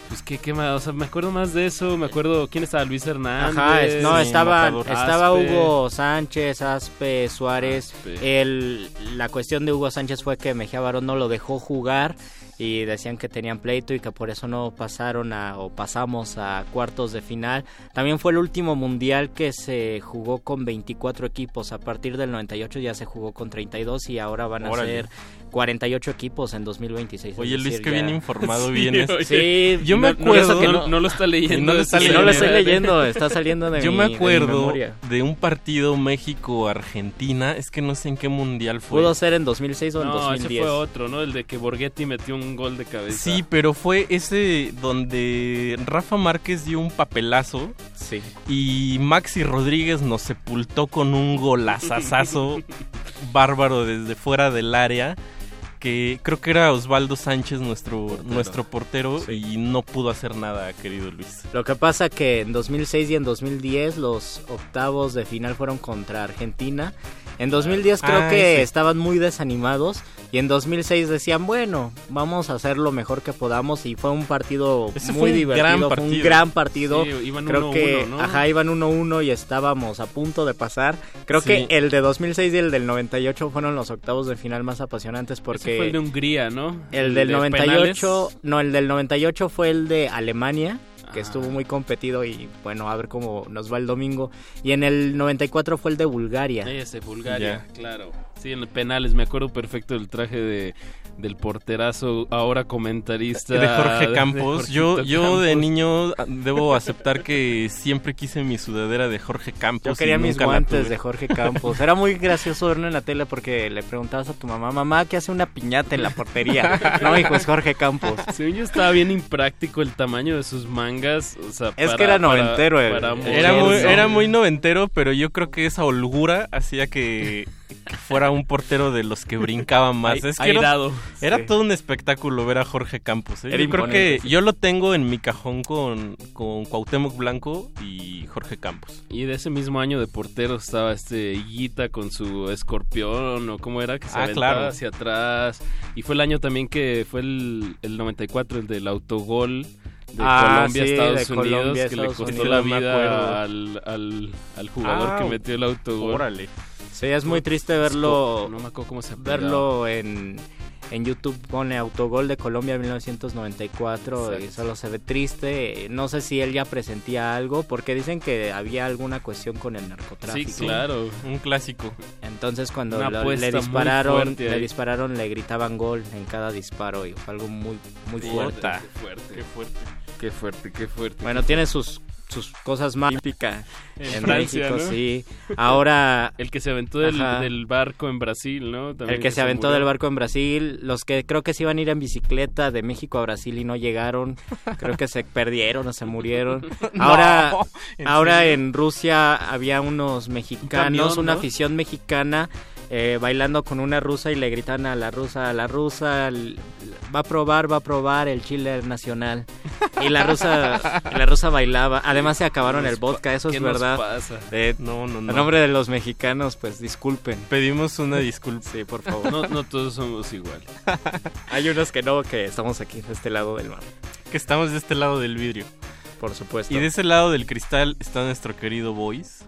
Pues qué, qué más, o sea, me acuerdo más de eso, me acuerdo quién estaba, Luis Hernández. Ajá, es- no, sí, estaba, Matador. estaba Aspe. Hugo Sánchez, Aspe, Suárez. Aspe. El, la cuestión de Hugo Sánchez fue que Mejía Barón no lo dejó jugar y decían que tenían pleito y que por eso no pasaron a, o pasamos a cuartos de final. También fue el último mundial que se jugó con 24 equipos. A partir del 98 ya se jugó con 32 y ahora van a Órale. ser 48 equipos en 2026. es Oye, Luis, decir, qué bien ya- informado Sí, vienes. oye. Sí, Yo me no- no, acuerdo- eso que no, no lo está leyendo. No lo de está no lo estoy leyendo, está saliendo de Yo mi- me de acuerdo memoria. de un partido México-Argentina, es que no sé en qué mundial fue. Pudo ser en 2006 o en No, ese 2010. fue otro, ¿no? El de que Borghetti metió un gol de cabeza. Sí, pero fue ese donde Rafa Márquez dio un papelazo Sí. y Maxi Rodríguez nos sepultó con un golazazazo bárbaro desde fuera del área. Que creo que era Osvaldo Sánchez nuestro Portero. nuestro portero y no pudo hacer nada, querido Luis. Lo que pasa que en 2006 y en 2010 los octavos de final fueron contra Argentina. En 2010 creo Ah, que estaban muy desanimados y en 2006 decían, bueno, vamos a hacer lo mejor que podamos y fue un partido Ese muy fue un divertido, gran fue un gran partido. Sí, iban creo 1-1, que ¿no? ajá, iban 1-1 y estábamos a punto de pasar. Creo Sí. que el de 2006 y el del 98 fueron los octavos de final más apasionantes porque Ese fue el de Hungría, ¿no? El del de 98, penales. no, el del 98 fue el de Alemania, que Ah. estuvo muy competido y bueno, a ver cómo nos va el domingo. Y en el 94 fue el de Bulgaria. Ese, Bulgaria, claro. Sí, en penales, me acuerdo perfecto del traje de del porterazo, ahora comentarista de Jorge de Campos. yo yo de niño debo aceptar que siempre quise mi sudadera de Jorge Campos. Yo y quería mis guantes de Jorge Campos. Era muy gracioso verlo en la tele porque le preguntabas a tu mamá, mamá, ¿qué hace una piñata en la portería? No, hijo, es Jorge Campos. Según yo estaba bien impráctico el tamaño de sus mangas, o sea, Es para- que era para- noventero el- para Era muy, era muy noventero, pero yo creo que esa holgura hacía que fuera un portero de los que brincaban más. Es que era, airado. era Sí. todo un espectáculo ver a Jorge Campos. ¿eh? Yo creo que yo lo tengo en mi cajón con, con Cuauhtémoc Blanco y Jorge Campos. Y de ese mismo año de portero estaba este Higuita con su escorpión o cómo era que se Ah, aventaba claro. hacia atrás. Y fue el año también que fue el, el 94, el del autogol de Ah, Colombia sí, Estados de Unidos Colombia, que le costó Unidos, la vida al, al, al jugador Ah, que metió el autogol. Órale. Sí, es muy triste verlo. No me acuerdo cómo se apellidaba. verlo en, en YouTube pone autogol de Colombia 1994 y Exacto. solo se ve triste. No sé si él ya presentía algo porque dicen que había alguna cuestión con el narcotráfico. Sí, claro. Un clásico. Entonces cuando lo- le dispararon, le ahí. dispararon, le gritaban gol en cada disparo y fue algo muy muy fuerte. Qué fuerte. Qué fuerte. Qué fuerte, qué fuerte. Bueno, tiene sus sus cosas más típicas En en, Francia, México, ¿no? sí. Ahora El que se aventó del, del barco en Brasil, ¿no? También el que se aventó murió. del barco en Brasil, los que creo que se iban a ir en bicicleta de México a Brasil y no llegaron, creo que se perdieron o se murieron. No, Ahora, ¿en ahora serio? en Rusia había unos mexicanos, camión, una ¿no? afición mexicana eh, bailando con una rusa y le gritan a la rusa, a la rusa va a probar, va a probar el chile nacional. Y la rusa, la rusa bailaba. Además se acabaron ¿Qué el vodka, eso ¿Qué es nos verdad. pasa? Eh, No, no, no. a nombre de los mexicanos, pues disculpen. Pedimos una disculpa. Sí, por favor. No, no todos somos igual. Hay unos que no, que estamos aquí de este lado del mar. Que estamos de este lado del vidrio. Por supuesto. Y de ese lado del cristal está nuestro querido Boys.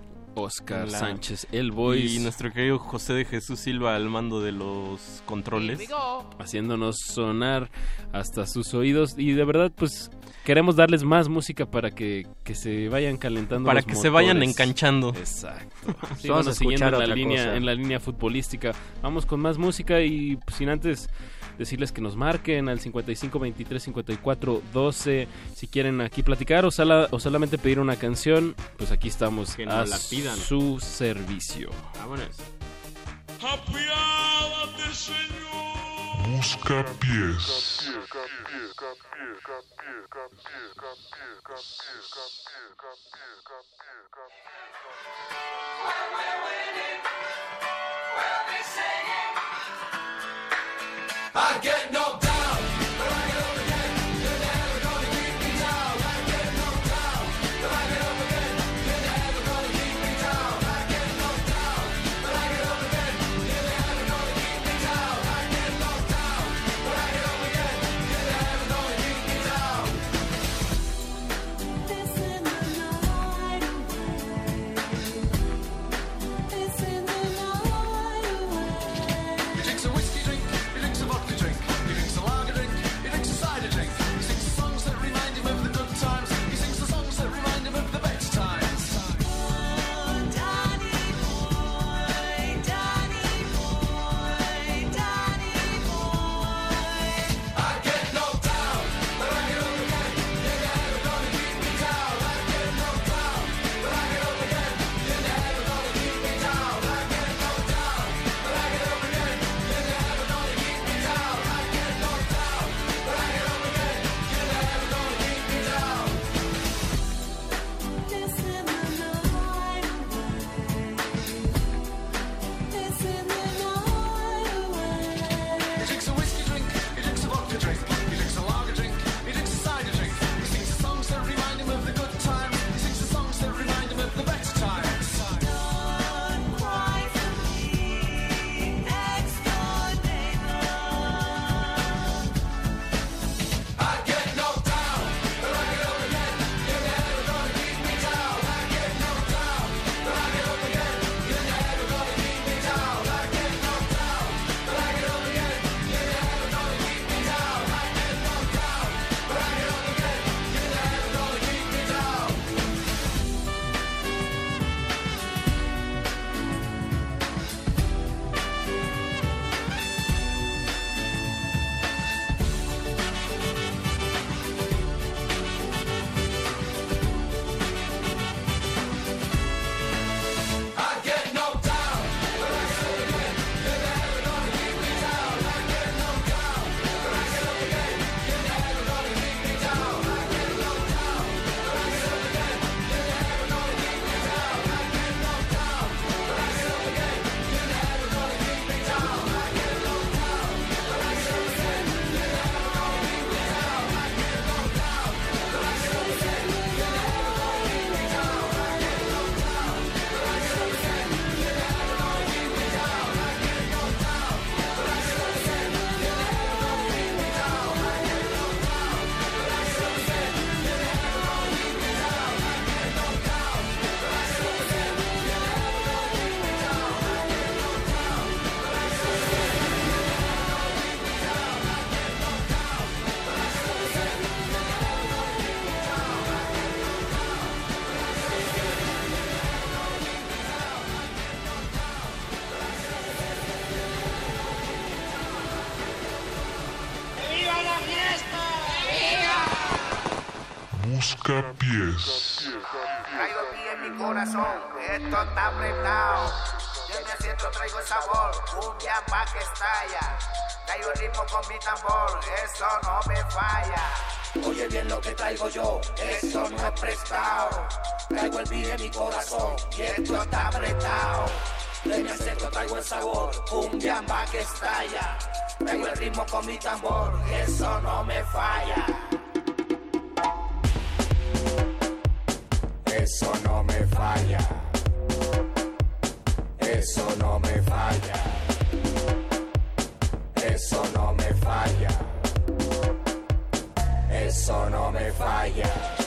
Oscar La- Sánchez, el voice. Y nuestro querido José de Jesús Silva al mando de los controles. haciéndonos sonar hasta sus oídos y de verdad pues queremos darles más música para que, que se vayan calentando Para los que se vayan enganchando. exacto Sí, Vamos a siguiendo en la línea cosa. en la línea futbolística vamos con más música y pues, sin antes decirles que nos marquen al 55 23 54 12 si quieren aquí platicar o, sala- o solamente pedir una canción pues aquí estamos Que a la pidan. su servicio Vámonos. Busca pies. I get knocked Buscapiés. Traigo pie en mi corazón, esto está apretado. Desde centro traigo el sabor, cumbia pa' que estalla. Traigo el ritmo con mi tambor, eso no me falla. Oye bien lo que traigo yo, eso no es prestado. Traigo el beat en mi corazón, y esto está apretado. Desde el centro traigo el sabor, cumbia pa' que estalla. Traigo el ritmo con mi tambor, eso no me falla. Eso no me falla. Eso no me falla. Eso no me falla. Eso no me falla.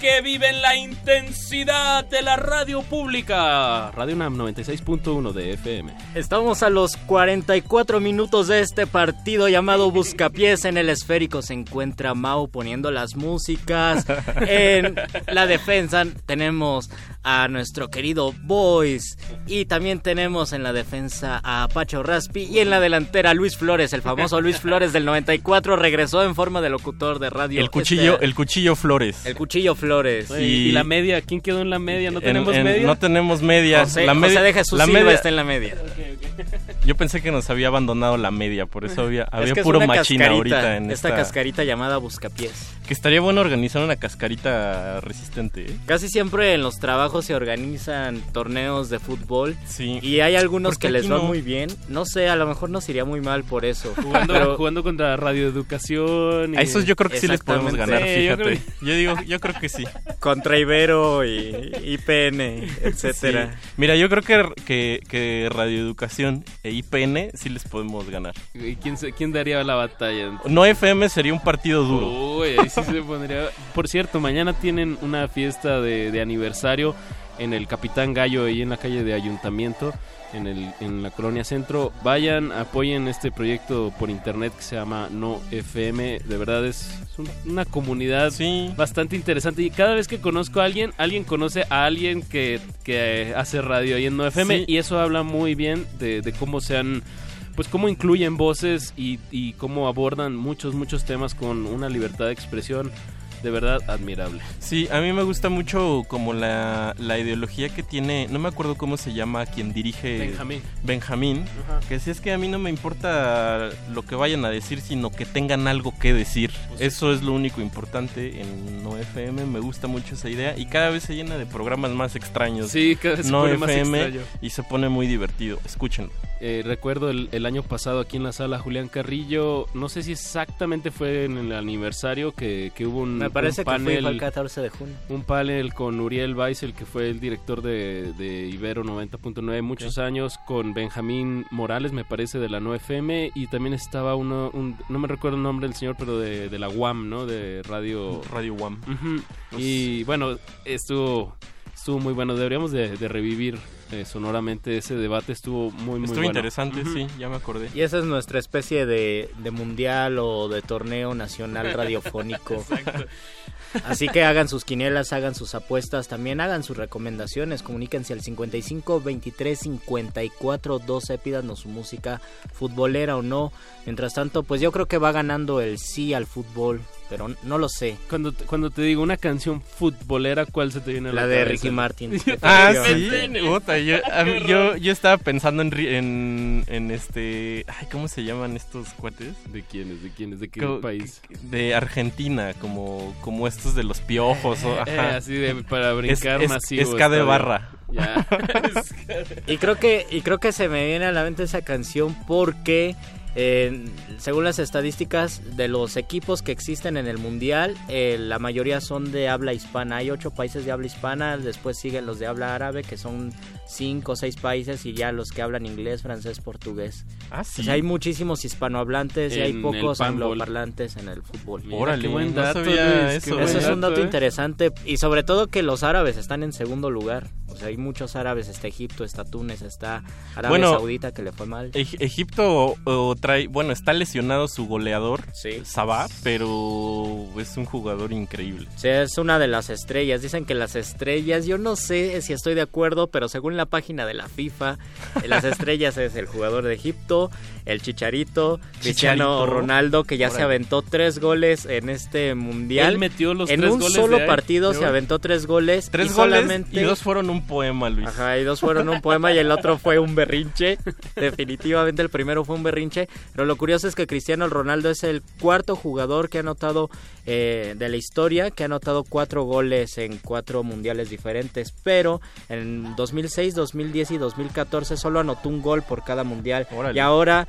Que viven la intensidad de la radio pública. Radio UNAM 96.1 de FM. Estamos a los 44 minutos de este partido llamado Buscapiés. En el esférico se encuentra Mau poniendo las músicas. En la defensa tenemos a nuestro querido Boys. Y también tenemos en la defensa a Pacho Raspi. Y en la delantera Luis Flores, el famoso Luis Flores del 94. Regresó en forma de locutor de radio. El cuchillo, Este- el cuchillo Flores. el cuchillo Flores. Y, y la media, ¿quién quedó en la media? ¿No En- tenemos en- media? No tenemos media. José- la José media, de Jesús la Silva media- está en la media. okay. Yo pensé que nos había abandonado la media, por eso había, Es había que es puro una machina ahorita en esta esta... cascarita llamada buscapiés. Que estaría bueno organizar una cascarita resistente, ¿eh? Casi siempre en los trabajos se organizan torneos de fútbol Sí. y hay algunos que les va no. muy bien. No sé, a lo mejor nos iría muy mal por eso. Jugando, Pero- jugando contra radioeducación. y- A esos yo creo que sí les podemos ganar, Sí, yo fíjate. creo Yo, digo, yo creo que sí. Contra Ibero y IPN, etcétera. Sí. Mira, yo creo que, que, que Radioeducación e IPN sí les podemos ganar. ¿Y quién, quién daría la batalla? No FM sería un partido duro. Uy, ahí sí se pondría. Por cierto, mañana tienen una fiesta de, de aniversario en el Capitán Gallo, ahí en la calle de Ayuntamiento, en, el, en la colonia centro. Vayan, apoyen este proyecto por internet que se llama No FM. De verdad es, es un- una comunidad bastante interesante. Y cada vez que conozco a alguien, alguien conoce a alguien que, que eh, hace radio ahí en No FM. Sí. Y eso habla muy bien de, de cómo se han pues cómo incluyen voces y, y cómo abordan muchos, muchos temas con una libertad de expresión de verdad admirable. Sí, a mí me gusta mucho como la, la ideología que tiene, no me acuerdo cómo se llama quien dirige Benjamín. Benjamín, Ajá. que si es que a mí no me importa lo que vayan a decir, sino que tengan algo que decir. Eso es lo único importante en No FM, me gusta mucho esa idea y cada vez se llena de programas más extraños. Sí, cada vez se No pone más FM extraño. y se pone muy divertido. Escúchenlo. Eh, recuerdo el, el año pasado aquí en la sala Julián Carrillo, no sé si exactamente fue en el aniversario que, que hubo un, Me parece un que fue panel, igual el 14 de junio. un panel con Uriel Weissel, que fue el director de, de Ibero 90.9 muchos años, con Benjamín Morales, me parece, de la 9FM, y también estaba uno, un- no me recuerdo el nombre del señor, pero de, de la UAM, ¿no? De Radio... Radio UAM. Y bueno, estuvo, estuvo muy bueno, deberíamos de, de revivir eh, sonoramente ese debate, estuvo muy, muy Estuvo bueno. interesante, sí, ya me acordé. Y esa es nuestra especie de, de mundial o de torneo nacional radiofónico. Así que hagan sus quinielas, hagan sus apuestas, también hagan sus recomendaciones, comuníquense al 55 23 54 12, pídanos su música futbolera o no. Mientras tanto, pues yo creo que va ganando el sí al fútbol, pero no lo sé. Cuando, te- cuando te digo una canción futbolera, ¿cuál se te viene a la, La de cabeza? Ricky Martin. Ah, sí, puta, yo, mí- yo, yo estaba pensando en, en, en este... Ay, ¿cómo se llaman estos cuates? ¿De quiénes? ¿De quiénes? ¿De qué Co- país? De Argentina, como, como estos de los piojos. o- Eh, ajá. así de para brincar es, es, masivo. Es de barra. Ya. Y creo que y creo que se me viene a la mente esa canción porque eh, según las estadísticas de los equipos que existen en el mundial, eh, la mayoría son de habla hispana. Hay ocho países de habla hispana, después siguen los de habla árabe, que son cinco o seis países, y ya los que hablan inglés, francés, portugués. Ah, sí. O sea, hay muchísimos hispanohablantes y hay pocos angloparlantes en el fútbol. Órale, qué buen no dato, sabía eso. buen es un dato ¿eh? interesante y sobre todo que los árabes están en segundo lugar. O sea, hay muchos árabes, está Egipto, está Túnez, está Arabia Bueno, Saudita que le fue mal. Eg- Egipto o trae, bueno, está lesionado su goleador, Sabah, pero es un jugador increíble. Sí, es una de las estrellas. Dicen que las estrellas, yo no sé si estoy de acuerdo, pero según la página de la FIFA, eh, las estrellas es el jugador de Egipto, el Chicharito, Cristiano. Ronaldo, que ya se aventó tres goles en este mundial. Él metió los en tres un goles solo de partido se aventó tres goles. Tres y goles solamente... y dos fueron un poema, Luis. Ajá, y dos fueron un poema y el otro fue un berrinche. Definitivamente el primero fue un berrinche. Pero lo curioso es que Cristiano Ronaldo es el cuarto jugador que ha anotado eh, de la historia, que ha anotado cuatro goles en cuatro mundiales diferentes. Pero en 2006, 2010 y 2014 solo anotó un gol por cada mundial. Y ahora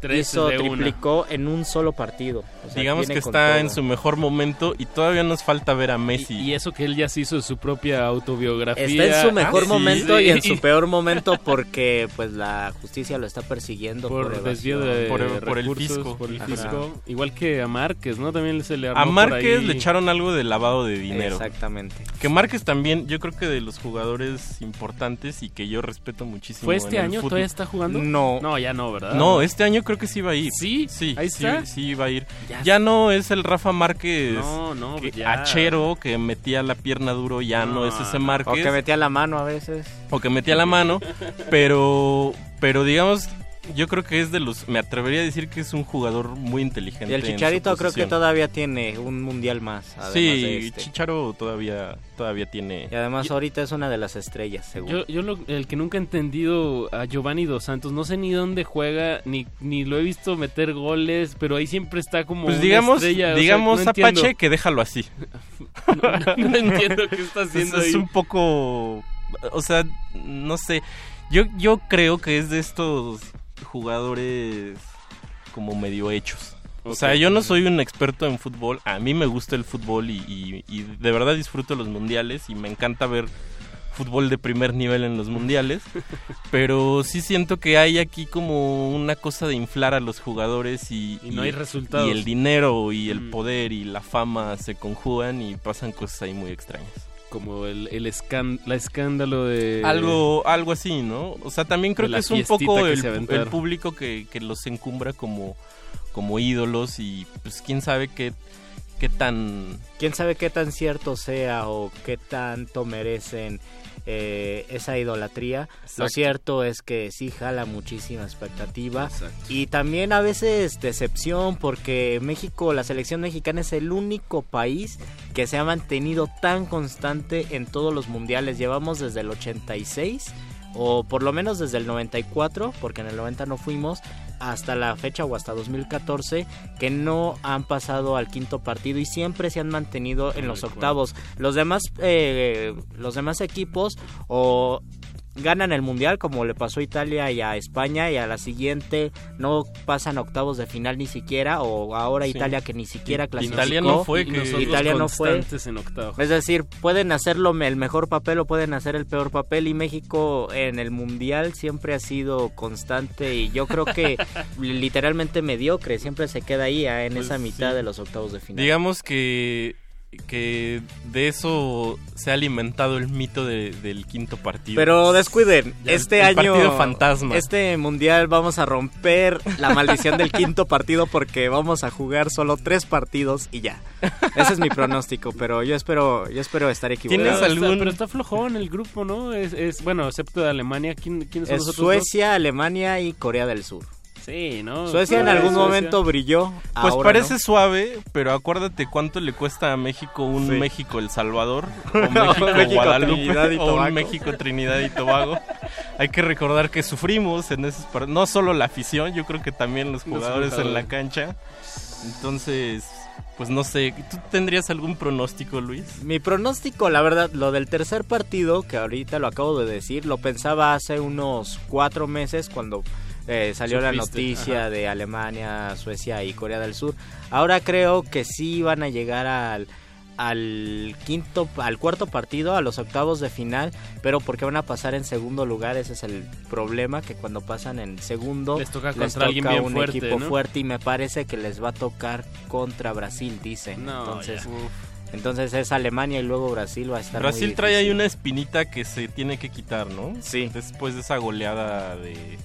Tres de una. triplicó en un solo partido. O sea, Digamos que está todo. en su mejor momento y todavía nos falta ver a Messi. Y eso que él ya se hizo su propia autobiografía. Está en su mejor Ah, sí. momento y en su peor momento porque pues la justicia lo está persiguiendo por, por desvío de Por el- por el recursos, fisco. por el fisco. igual que a Márquez no también se le armó A por Márquez ahí- le echaron algo de lavado de dinero. Exactamente. Que Márquez también, yo creo que de los jugadores importantes y que yo respeto muchísimo. fue este año fútbol. todavía está jugando No. no ya no verdad No, este año creo que sí va a ir. sí Sí, ahí sí, está sí va a ir. Ya Ya, no es el Rafa Márquez no no que- ya. hachero que metía la pierna duro, ya no, No, es ese O Márquez. que metía la mano a veces. o que metía la mano, pero pero digamos yo creo que es de los, me atrevería a decir que es un jugador muy inteligente. Y el Chicharito creo que todavía tiene un mundial más. Sí, de este. Chicharo todavía, todavía tiene. Y además ahorita es una de las estrellas, seguro. Yo, yo lo- el que nunca he entendido a Giovanni Dos Santos, no sé ni dónde juega, ni, ni lo he visto meter goles, pero ahí siempre está como Pues una digamos, estrella, o sea, digamos no entiendo. Apache que déjalo así. No, no entiendo qué está haciendo es, es ahí. un poco, o sea, no sé. Yo, yo creo que es de estos jugadores como medio hechos. O sea, yo no soy un experto en fútbol. A mí me gusta el fútbol y, y- y de verdad disfruto los mundiales y me encanta ver fútbol de primer nivel en los mundiales. pero sí siento que hay aquí como una cosa de inflar a los jugadores y, Y no hay resultados. Y el dinero y el poder y la fama se conjugan y pasan cosas ahí muy extrañas. Como el, el la escándalo de... Algo, algo así, ¿no? O sea, también creo que es un poco el, el público que, que los encumbra como, como ídolos y pues quién sabe qué, qué tan... quién sabe qué tan cierto sea o qué tanto merecen eh, esa idolatría. Lo cierto es que sí jala muchísima expectativa y también a veces decepción porque México, la selección mexicana es el único país que se ha mantenido tan constante en todos los mundiales. Llevamos desde el 86 o por lo menos desde el 94, porque en el 90 no fuimos, hasta la fecha o hasta 2014, que no han pasado al quinto partido y siempre se han mantenido en los octavos. Los demás, eh, los demás equipos o ganan el mundial como le pasó a Italia y a España y a la siguiente no pasan octavos de final ni siquiera o ahora Sí. Italia que ni siquiera clasificó Italia no fue, que- Italia no fue en octavos. es decir pueden hacerlo el mejor papel o pueden hacer el peor papel y México en el mundial siempre ha sido constante y yo creo que literalmente mediocre siempre se queda ahí ah, en Pues esa mitad sí. de los octavos de final Digamos que, que de eso se ha alimentado el mito de- del quinto partido. Pero descuiden, el- este el año partido fantasma. Este mundial vamos a romper la maldición del quinto partido porque vamos a jugar solo tres partidos y ya. Ese es mi pronóstico, pero yo espero, yo espero estar equivocado. Pero está- Pero está flojón el grupo, ¿no? Es, es bueno, excepto de Alemania. ¿Quién, ¿Quiénes son Es los otros Suecia, Alemania y Corea del Sur. Sí, ¿no? Suecia en Suecia. algún momento brilló. Pues ahora parece no. suave, pero acuérdate cuánto le cuesta a México un Sí. México El Salvador, o Un México, México, Guadalupe, Trinidad y o un Tobago. México Trinidad y Tobago. Hay que recordar que sufrimos en esos no solo la afición, yo creo que también los Los jugadores en la cancha. Entonces, pues no sé, ¿tú tendrías algún pronóstico, Luis? Mi pronóstico, la verdad, lo del tercer partido, que ahorita lo acabo de decir, lo pensaba hace unos cuatro meses cuando eh, salió la noticia ajá. de Alemania, Suecia y Corea del Sur. Ahora creo que sí van a llegar al al quinto al cuarto partido a los octavos de final pero porque van a pasar en segundo lugar ese es el problema que cuando pasan en segundo Les toca contra alguien bien un fuerte, equipo ¿no? fuerte y me parece que les va a tocar contra Brasil dicen No, entonces ya. entonces es Alemania y luego Brasil va a estar muy Brasil trae ahí una espinita que se tiene que quitar, ¿no? Sí. Después de esa goleada de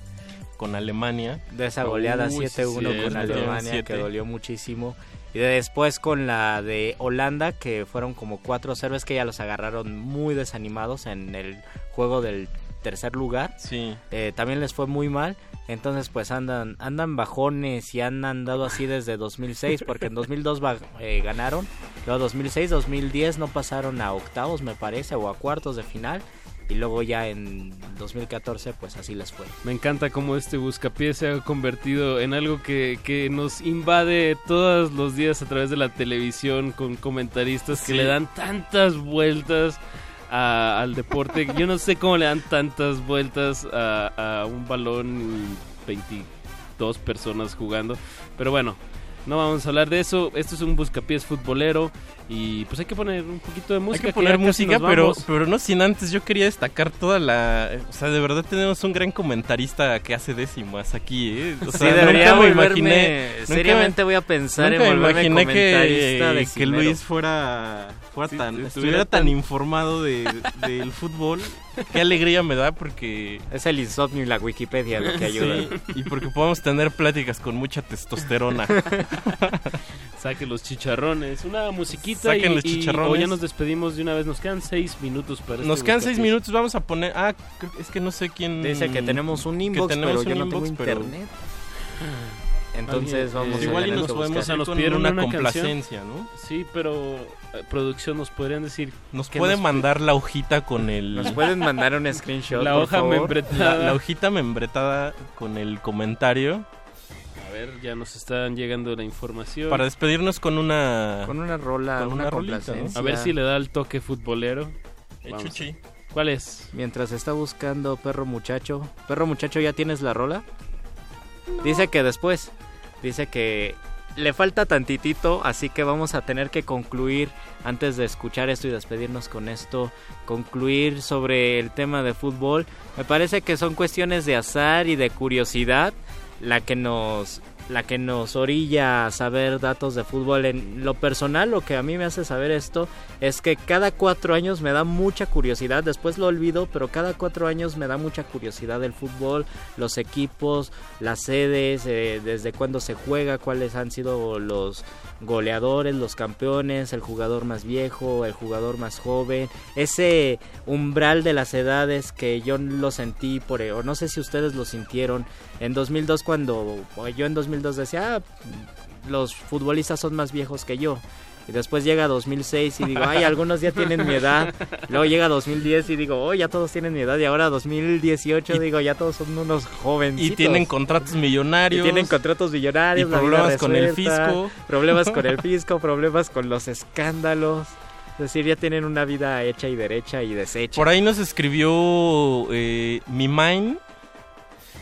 con Alemania. de esa goleada Uy, 7-1 con Alemania 7. que dolió muchísimo y después con la de Holanda que fueron como 4-0 es que ya los agarraron muy desanimados en el juego del tercer lugar Sí. Eh, también les fue muy mal entonces pues andan andan bajones y han andado así desde 2006 porque en 2002 ba- eh, ganaron luego 2006 2010 no pasaron a octavos me parece o a cuartos de final y luego ya en 2014 pues así les fue Me encanta cómo este buscapiés se ha convertido en algo que, que nos invade todos los días a través de la televisión con comentaristas que Sí. le dan tantas vueltas a- al deporte. Yo no sé cómo le dan tantas vueltas a, a un balón y 22 personas jugando. Pero bueno, no vamos a hablar de eso. Esto es un buscapiés futbolero y pues hay que poner un poquito de música. Hay que poner casi música, pero, pero no sin antes. Yo quería destacar toda la. O sea, de verdad tenemos un gran comentarista que hace décimas aquí, ¿eh? O Sí, sea, debería nunca me imaginé. seriamente voy a pensar en nunca me volverme imaginé comentarista que, de que. Luis fuera, fuera Sí, tan, estuviera tan tan- informado de, del fútbol. Qué alegría me da porque. Es el insomnio y la Wikipedia lo que ayuda. Sí, y porque podemos tener pláticas con mucha testosterona. Saquen los chicharrones, una musiquita Saquen y, los y- chicharrones. o ya nos despedimos de una vez. Nos quedan seis minutos para Nos este quedan seis minutos, vamos a poner... Ah, creo- es que no sé quién... Dice que tenemos un que inbox, tenemos pero yo un no tengo inbox, pero- internet. Entonces vamos eh, a igual y nos que podemos. O sea, nos pidieron una una, complacencia, canción. ¿no? Sí, pero eh, producción nos podrían decir. Nos qué puede nos- mandar la hojita con el... ¿Nos pueden mandar un screenshot, La por hoja favor? membretada. La, la hojita membretada con el comentario A ver, ya nos están llegando la información. para despedirnos con una... Con una rola, con una una rolita. A ver si le da el toque futbolero. Eh. Chuchi. ¿Cuál es? Mientras está buscando Perro Muchacho. Perro Muchacho, ¿ya tienes la rola? Dice que después. Dice que le falta tantitito, así que vamos a tener que concluir antes de escuchar esto y despedirnos con esto. Concluir sobre el tema de fútbol. Me parece que son cuestiones de azar y de curiosidad la que nos la que nos orilla a saber datos de fútbol. En lo personal, lo que a mí me hace saber esto es que cada cuatro años me da mucha curiosidad. Después lo olvido, pero cada cuatro años me da mucha curiosidad el fútbol, los equipos, las sedes, eh, desde cuándo se juega, cuáles han sido los goleadores, los campeones, el jugador más viejo, el jugador más joven, ese umbral de las edades que yo lo sentí por o no sé si ustedes lo sintieron en 2002 cuando yo en 2002 decía, "Ah, los futbolistas son más viejos que yo. Y después llega 2006 y digo, ay, algunos ya tienen mi edad. Luego llega 2010 y digo, oh, ya todos tienen mi edad. Y ahora 2018 digo, ya todos son unos jóvenes. Y tienen contratos millonarios. Y tienen contratos millonarios, Y problemas con el fisco. Problemas con el fisco, problemas con los escándalos. Es decir, ya tienen una vida hecha y derecha y deshecha. Por ahí nos escribió eh, mi mind,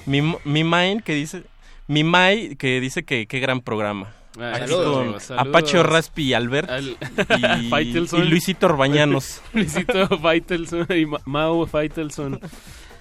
mi, mi mind que dice, mi Mai que dice que qué gran programa. Ah, Aquí saludos, con amigos. Apache Raspi y Albert Al- y, y Luisito Orbañanos. Luisito Faitelson y Ma- Mau Faitelson.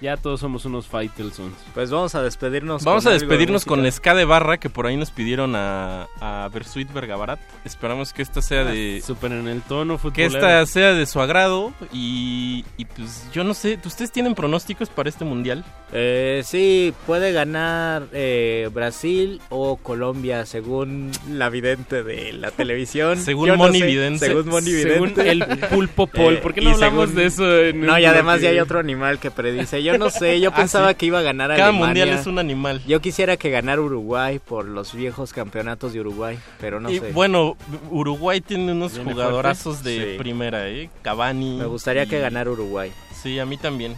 Ya todos somos unos Faitelsons. Pues vamos a despedirnos. Vamos con a de despedirnos con. Ska de Barra, que por ahí nos pidieron a, a Bersuit Vergabarat. Esperamos que esta sea de... Súper en el tono Que futbolero. esta sea de su agrado y, y pues yo no sé, ¿ustedes tienen pronósticos para este mundial? Eh, sí, puede ganar eh, Brasil o Colombia, según la vidente de la televisión. Según Yo no Moni sé, Vidente. Según Moni Según Vidente. el pulpo Paul. ¿Por qué no y hablamos de eso en No, y además ya hay otro animal que predice. Yo no sé, yo Ah, pensaba sí. que iba a ganar Cada Alemania. mundial es un animal. Yo quisiera que ganara Uruguay por los viejos campeonatos de Uruguay, pero no y sé. bueno, Uruguay tiene unos ¿Viene jugadorazos fuerte? de Sí. primera, ¿eh? Cavani. Me gustaría y- que ganara Uruguay. Sí, a mí también.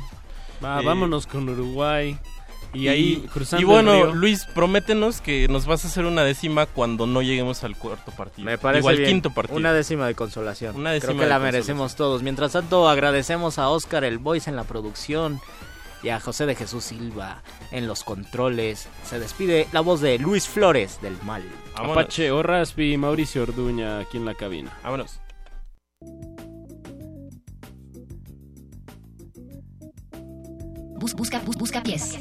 Va, Eh, vámonos con Uruguay. Y, ahí cruzando y bueno, el río. Luis, prométenos que nos vas a hacer una décima cuando no lleguemos al cuarto partido. Me parece Digo, al bien. quinto partido. Una décima de consolación. Una décima Creo que de la merecemos todos. Mientras tanto, agradecemos a Oscar el Voice en la producción y a José de Jesús Silva en los controles. Se despide la voz de Luis Flores del Mal. Apache Orraspi y Mauricio Orduña aquí en la cabina. Vámonos. Bus- busca, bus- busca pies.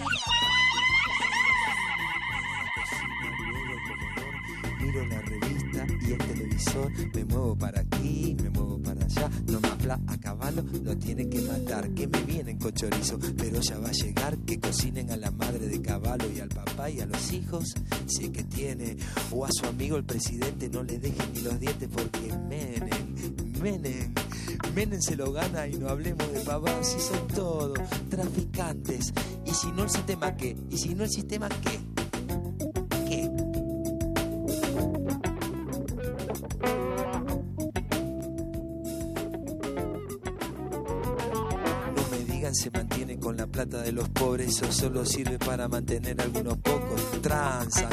Miro la revista y el televisor, me muevo para aquí, me muevo para allá, no más bla a caballo, lo tienen que matar, que me vienen con chorizo, pero ya va a llegar, que cocinen a la madre de caballo y al papá y a los hijos, si es que tiene, o a su amigo el presidente, no le dejen ni los dientes porque menen, menen, menen se lo gana y no hablemos de pavadas, si son todos traficantes, y si no el sistema qué, y si no el sistema qué. Plata de los pobres, eso solo sirve para mantener a algunos pocos. Transan,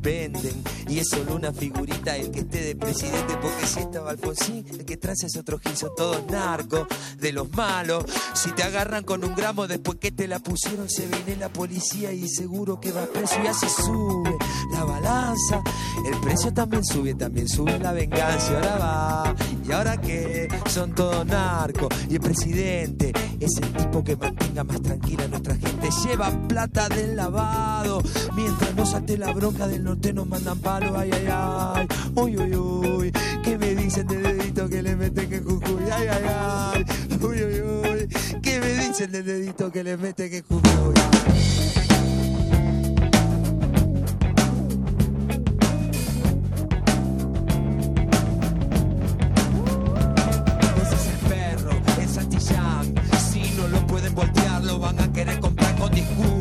venden, y es solo una figurita el que esté de presidente, porque si estaba Alfonsín, el que transa es otro gil, son todos narcos, de los malos. Si te agarran con un gramo después que te la pusieron, se viene la policía y seguro que va preso y así sube la balanza. El precio también sube, también sube la venganza, ahora va. ¿Y ahora qué? Son todos narcos. Y el presidente es el tipo que mantenga más tranquila nuestra gente. Lleva plata del lavado. Mientras no salte la bronca del norte nos mandan palo. Ay, ay, ay. Uy, uy, uy. ¿Qué me dicen del dedito que le meten en Jujuy? Ay, ay, ay. Uy, uy, uy. ¿Qué me dicen del dedito que le meten en Jujuy? a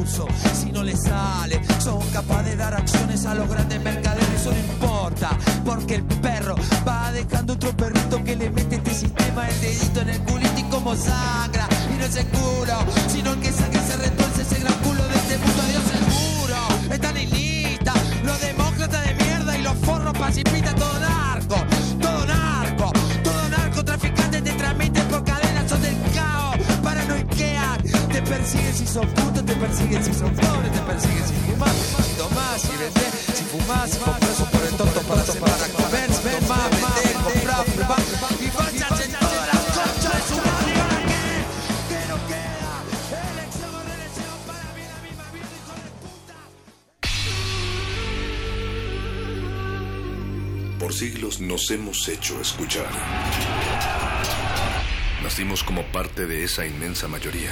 Si no les sale, son capaces de dar acciones a los grandes mercaderes. Eso no importa, porque el perro va dejando otro perrito que le mete este sistema el dedito en el culito y como sangra. Y no es el culo, sino que saca se retuerce ese gran culo de este mundo. Dios seguro, están en lista. Los demócratas de mierda y los forros pacifistas, todo narco, persiguen si son putos, te persiguen si son pobres, te persiguen si fumas, si tomás, si vendés, si fumás, si compras por el tonto para para comer, si tomás, vender, comprar, fumar, y vayas en todas las conchas de su madre. ¿Para qué? ¿Qué no queda? Elección para mierda, hijo de Por siglos nos hemos hecho escuchar. Nacimos como parte de esa inmensa mayoría.